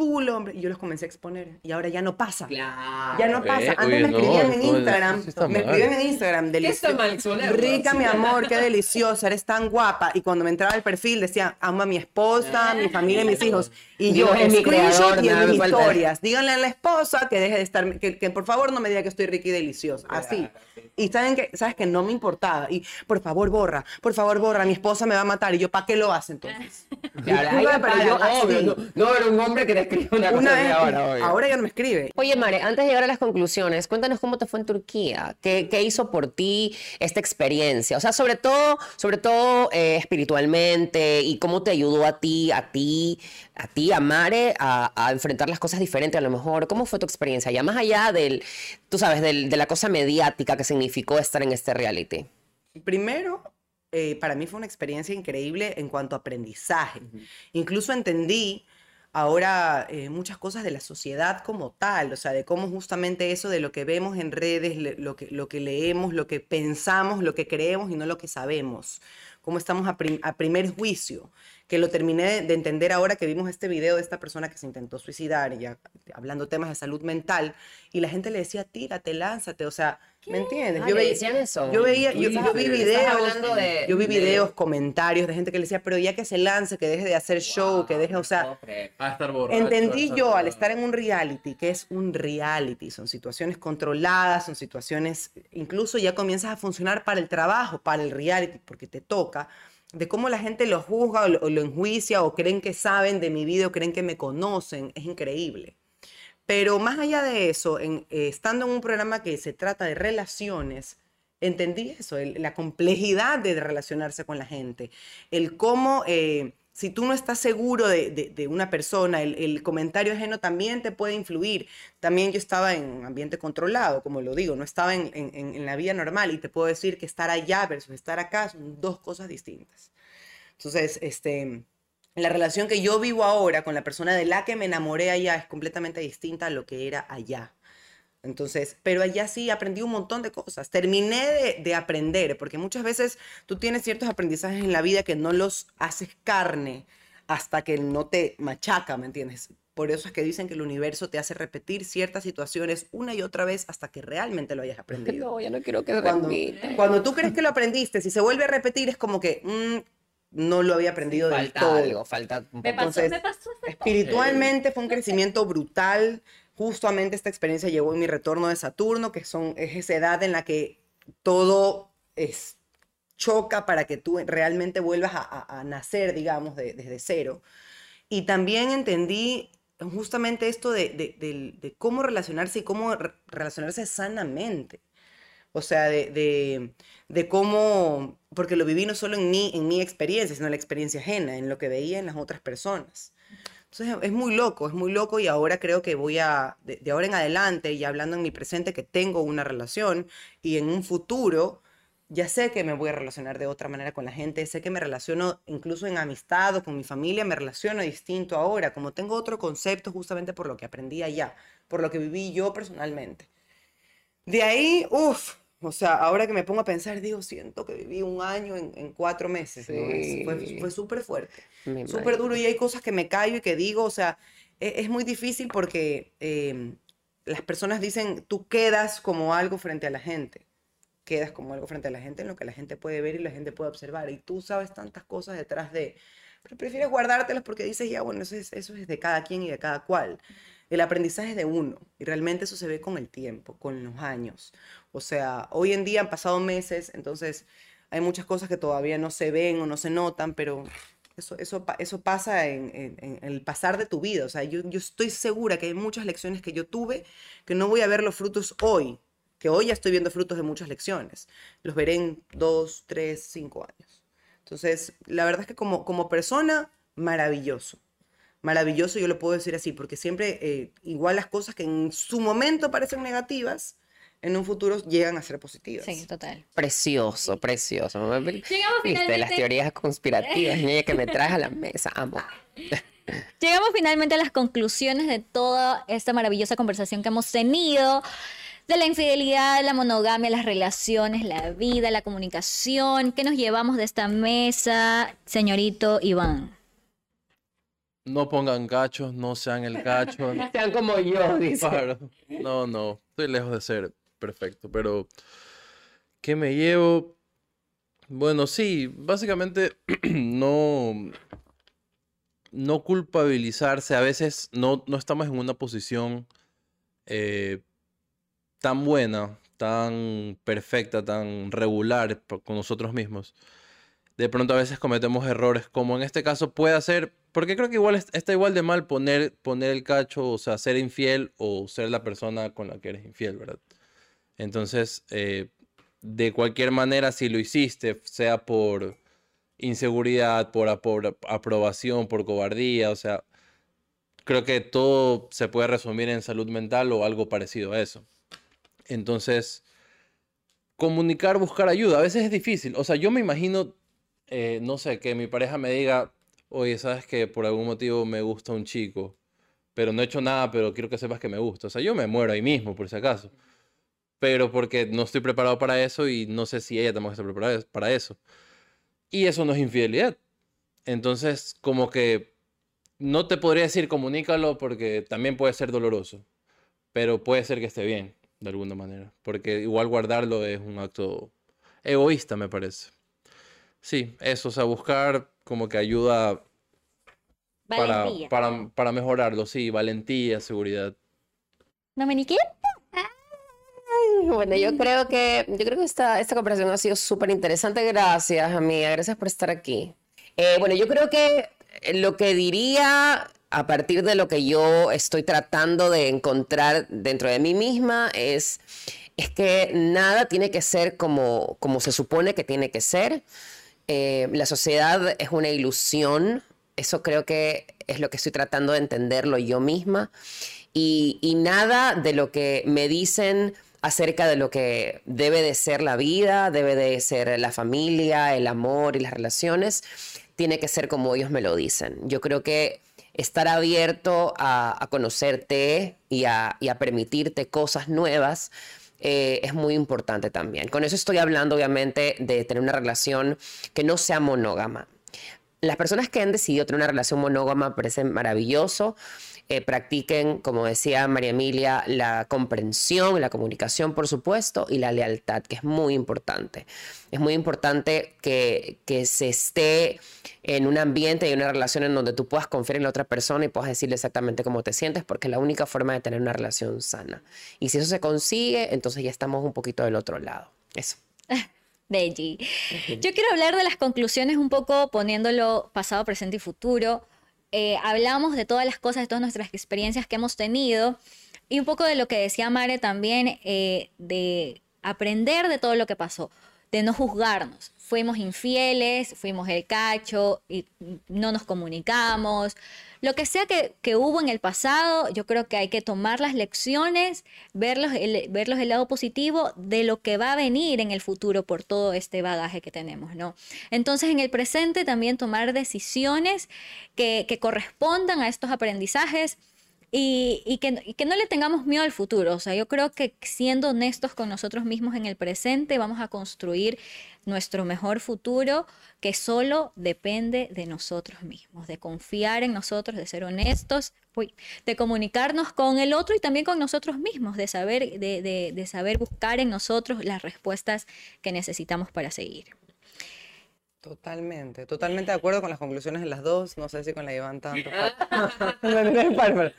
Full hombre y yo los comencé a exponer y ahora ya no pasa.
Claro.
Ya no pasa. Antes
oye,
me
no,
escribían en
no,
Instagram.
sí está
me escribían en Instagram.
¿Qué está
delici-
mal exponerlo?
Rica, mi amor, qué deliciosa, eres tan guapa. Y cuando me entraba el perfil decía, amo a mi esposa, mi familia y mis hijos. Y yo,
Dios es mi
screenshot
creador,
y en mis
falta.
historias. Díganle a la esposa que deje de estar, que, que por favor no me diga que estoy rica y deliciosa. Así. Y saben que, sabes que no me importaba. Y por favor borra, por favor borra, mi esposa me va a matar. Y yo, ¿para qué lo hace entonces?
Ahí
Disculpa,
me
pero yo
obvio, no, no era un hombre que te escribe una, cosa
Una vez,
ahora, obvio.
ahora ya no me escribe.
Oye, Mare, antes de llegar a las conclusiones, cuéntanos cómo te fue en Turquía. ¿Qué, qué hizo por ti esta experiencia? O sea, sobre todo, sobre todo eh, espiritualmente y cómo te ayudó a ti, a ti, a ti, a Mare, a, a enfrentar las cosas diferentes a lo mejor. ¿Cómo fue tu experiencia? Ya más allá del, tú sabes, del- de la cosa mediática que significó estar en este reality.
Primero, eh, para mí fue una experiencia increíble en cuanto a aprendizaje. Incluso entendí ahora eh, muchas cosas de la sociedad como tal, o sea, de cómo justamente eso de lo que vemos en redes, le- lo que, lo que leemos, lo que pensamos, lo que creemos y no lo que sabemos. Cómo estamos a, prim- a primer juicio, que lo terminé de, de entender ahora que vimos este video de esta persona que se intentó suicidar, ya hablando temas de salud mental, y la gente le decía, tírate, lánzate, o sea, ¿me entiendes?
Ah, ¿le
veía-
decían eso?
yo veía, yo, yo vi videos,
hablando de-
yo vi
de-
videos, comentarios de gente que le decía, pero ya que se lance, que deje de hacer show, que deje, o sea,
A estar borracho.
entendí
a estar
yo al estar en un reality, que es un reality, son situaciones controladas, son situaciones, incluso ya comienzas a funcionar para el trabajo, para el reality, porque te toca, de cómo la gente lo juzga o lo, enjuicia o creen que saben de mi vida o creen que me conocen, es increíble. Pero más allá de eso, en- eh, estando en un programa que se trata de relaciones, entendí eso, la complejidad de relacionarse con la gente, el cómo, eh, si tú no estás seguro de, una persona, el, comentario ajeno también te puede influir. También yo estaba en un ambiente controlado, como lo digo, no estaba en, en- en- en la vida normal y te puedo decir que estar allá versus estar acá son dos cosas distintas. Entonces, este, la relación que yo vivo ahora con la persona de la que me enamoré allá es completamente distinta a lo que era allá. Entonces, pero allá sí aprendí un montón de cosas. Terminé de, de aprender, porque muchas veces tú tienes ciertos aprendizajes en la vida que no los haces carne hasta que no te machaca, ¿me entiendes? Por eso es que dicen que el universo te hace repetir ciertas situaciones una y otra vez hasta que realmente lo hayas aprendido.
No, ya no quiero que se
Cuando,
repita.
cuando tú crees que lo aprendiste, si se vuelve a repetir, es como que mm, no lo había aprendido del
Falta
todo.
algo, falta un
Me
poco.
pasó,
Entonces,
me pasó.
Espiritualmente fue un crecimiento brutal. Justamente esta experiencia llegó en mi retorno de Saturno, que son, es esa edad en la que todo es, choca para que tú realmente vuelvas a, nacer, digamos, de- desde cero. Y también entendí justamente esto de, cómo relacionarse y cómo re- relacionarse sanamente. O sea, de, de, de cómo, porque lo viví no solo en mí, en mi experiencia, sino en la experiencia ajena, en lo que veía en las otras personas. Entonces es muy loco, es muy loco y ahora creo que voy a, de, ahora en adelante y hablando en mi presente que tengo una relación y en un futuro ya sé que me voy a relacionar de otra manera con la gente, sé que me relaciono incluso en amistad o con mi familia, me relaciono distinto ahora, como tengo otro concepto justamente por lo que aprendí allá, por lo que viví yo personalmente. De ahí, uff, o sea, ahora que me pongo a pensar, digo, siento que viví un año en, en cuatro meses, ¿no? Es- fue,
Sí.
fue súper fuerte súper duro y hay cosas que me callo y que digo, o sea, e- es, muy difícil porque eh, las personas dicen, tú quedas como algo frente a la gente, quedas como algo frente a la gente en lo que la gente puede ver y la gente puede observar y tú sabes tantas cosas detrás de, pero prefieres guardártelas porque dices, ya, bueno, eso es, eso es de cada quien y de cada cual. El aprendizaje de uno y realmente eso se ve con el tiempo, con los años. O sea, hoy en día han pasado meses, entonces hay muchas cosas que todavía no se ven o no se notan, pero eso, eso, eso pasa en, en- en el pasar de tu vida. O sea, yo, yo estoy segura que hay muchas lecciones que yo tuve que no voy a ver los frutos hoy, que hoy ya estoy viendo frutos de muchas lecciones. Los veré en dos, tres, cinco años. Entonces, la verdad es que como, como persona, maravilloso. Maravilloso, yo lo puedo decir así, porque siempre, eh, igual las cosas que en su momento parecen negativas, en un futuro llegan a ser positivas.
Sí, total.
Precioso, precioso.
Llegamos
Viste, las
finalmente-
teorías conspirativas, niña, que me traes a la mesa, amo.
Llegamos finalmente a las conclusiones de toda esta maravillosa conversación que hemos tenido. De la infidelidad, la monogamia, las relaciones, la vida, la comunicación. ¿Qué nos llevamos de esta mesa, señorito Iván?
No pongan cachos, no sean el cacho.
Sean como yo, dice.
Claro. No, no, estoy lejos de ser perfecto, pero ¿qué me llevo? Bueno, sí, básicamente no, no culpabilizarse. A veces no, no estamos en una posición eh, tan buena, tan perfecta, tan regular con nosotros mismos. De pronto a veces cometemos errores, como en este caso puede ser, porque creo que igual es- está igual de mal poner, poner el cacho, o sea, ser infiel o ser la persona con la que eres infiel, ¿verdad? Entonces, eh, de cualquier manera, si lo hiciste, sea por inseguridad, por aprobación, por cobardía, o sea, creo que todo se puede resumir en salud mental o algo parecido a eso. Entonces, comunicar, buscar ayuda, a veces es difícil. O sea, yo me imagino, eh, no sé, que mi pareja me diga, oye, sabes que por algún motivo me gusta un chico, pero no he hecho nada, pero quiero que sepas que me gusta. O sea, yo me muero ahí mismo, por si acaso. Pero porque no estoy preparado para eso y no sé si ella tampoco está preparada para eso. Y eso no es infidelidad. Entonces, como que no te podría decir comunícalo porque también puede ser doloroso, pero puede ser que esté bien, de alguna manera. Porque igual guardarlo es un acto egoísta, me parece. Sí, eso, o sea, buscar como que ayuda para,
Valentía.
para, para mejorarlo, sí, valentía, seguridad.
Dominique.
Bueno, yo creo que, yo creo que esta, esta conversación ha sido súper interesante. Gracias, amiga. Gracias por estar aquí. Eh, bueno, yo creo que lo que diría a partir de lo que yo estoy tratando de encontrar dentro de mí misma es, es que nada tiene que ser como, como se supone que tiene que ser. Eh, la sociedad es una ilusión. Eso creo que es lo que estoy tratando de entenderlo yo misma. Y, nada de lo que me dicen acerca de lo que debe de ser la vida, debe de ser la familia, el amor y las relaciones, tiene que ser como ellos me lo dicen. Yo creo que estar abierto a, conocerte y a permitirte cosas nuevas eh, es muy importante también. Con eso estoy hablando, obviamente, de tener una relación que no sea monógama. Las personas que han decidido tener una relación monógama me parece maravilloso. Eh, practiquen, como decía María Emilia, la comprensión, la comunicación, por supuesto, y la lealtad, que es muy importante. Es muy importante que, que se esté en un ambiente y una relación en donde tú puedas confiar en la otra persona y puedas decirle exactamente cómo te sientes, porque es la única forma de tener una relación sana. Y si eso se consigue, entonces ya estamos un poquito del otro lado. Eso.
Deji. Yo quiero hablar de las conclusiones un poco poniéndolo pasado, presente y futuro. Eh, hablamos de todas las cosas, de todas nuestras experiencias que hemos tenido y un poco de lo que decía Mare también, eh, de aprender de todo lo que pasó, de no juzgarnos. Fuimos infieles, fuimos el cacho y no nos comunicamos. Lo que sea que, que hubo en el pasado, yo creo que hay que tomar las lecciones, verlos el, verlos el lado positivo de lo que va a venir en el futuro por todo este bagaje que tenemos, ¿no? Entonces, en el presente también tomar decisiones que, que correspondan a estos aprendizajes y, y que, y que no le tengamos miedo al futuro. O sea, yo creo que siendo honestos con nosotros mismos en el presente, vamos a construir nuestro mejor futuro que solo depende de nosotros mismos, de confiar en nosotros, de ser honestos, uy, de comunicarnos con el otro y también con nosotros mismos, de saber, de, de, de saber buscar en nosotros las respuestas que necesitamos para seguir.
Totalmente, totalmente de acuerdo con las conclusiones de las dos. No sé si con la Iván tanto. No, no, no, Bárbara.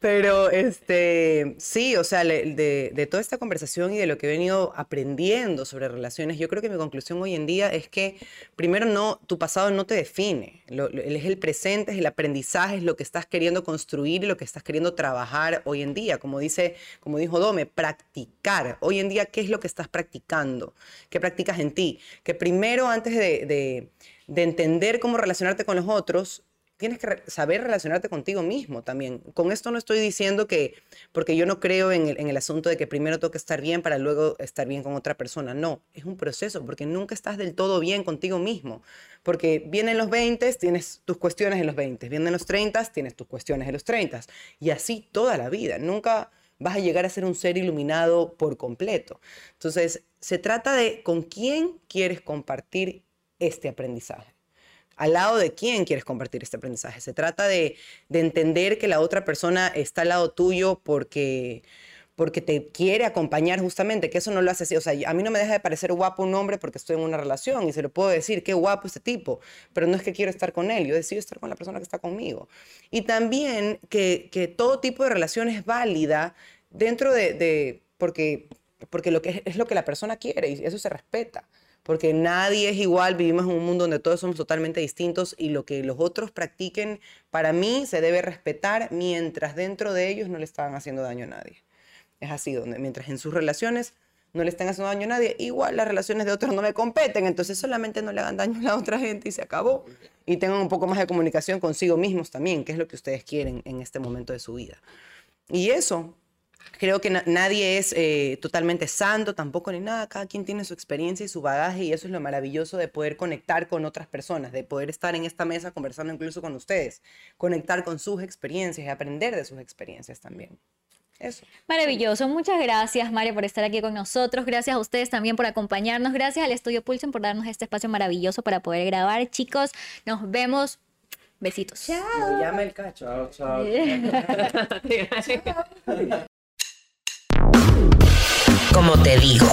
Pero este, sí, o sea, de, toda esta conversación y de lo que he venido aprendiendo sobre relaciones, yo creo que mi conclusión hoy en día es que primero no, tu pasado no te define. Es el presente, es el aprendizaje, es lo que estás queriendo construir y lo que estás queriendo trabajar hoy en día. Como dice, como dijo Dome, practicar. Hoy en día, ¿qué es lo que estás practicando? ¿Qué practicas en ti? Que primero, antes de- de entender cómo relacionarte con los otros, tienes que saber relacionarte contigo mismo también. Con esto no estoy diciendo que, porque yo no creo en el, asunto de que primero que estar bien para luego estar bien con otra persona. No, es un proceso, porque nunca estás del todo bien contigo mismo. Porque vienen los 20, tienes tus cuestiones en los 20, vienen los 30, tienes tus cuestiones en los 30. Y así toda la vida. Nunca vas a llegar a ser un ser iluminado por completo. Entonces, se trata de con quién quieres compartir este aprendizaje al lado de quién quieres compartir este aprendizaje. Se trata de, de entender que la otra persona está al lado tuyo porque, porque te quiere acompañar justamente, que eso no lo hace así. O sea, a mí no me deja de parecer guapo un hombre porque estoy en una relación y se lo puedo decir, qué guapo este tipo, pero no es que quiero estar con él, yo decido estar con la persona que está conmigo. Y también que, que todo tipo de relación es válida dentro de, porque, porque lo que es, es lo que la persona quiere y eso se respeta porque nadie es igual, vivimos en un mundo donde todos somos totalmente distintos y lo que los otros practiquen, para mí se debe respetar mientras dentro de ellos no le están haciendo daño a nadie. Es así, donde mientras en sus relaciones no le están haciendo daño a nadie, igual las relaciones de otros no me competen, entonces solamente no le hagan daño a la otra gente y se acabó. Y tengan un poco más de comunicación consigo mismos también, que es lo que ustedes quieren en este momento de su vida. Y eso, Creo que na- nadie es eh, totalmente santo, tampoco ni nada. Cada quien tiene su experiencia y su bagaje y eso es lo maravilloso de poder conectar con otras personas, de poder estar en esta mesa conversando incluso con ustedes, conectar con sus experiencias y aprender de sus experiencias también. Eso.
Maravilloso. Muchas gracias, Mario, por estar aquí con nosotros. Gracias a ustedes también por acompañarnos. Gracias al Estudio Pulsen por darnos este espacio maravilloso para poder grabar. Chicos, nos vemos. Besitos.
Me llama el cacho.
Chao, chao.
Como te digo.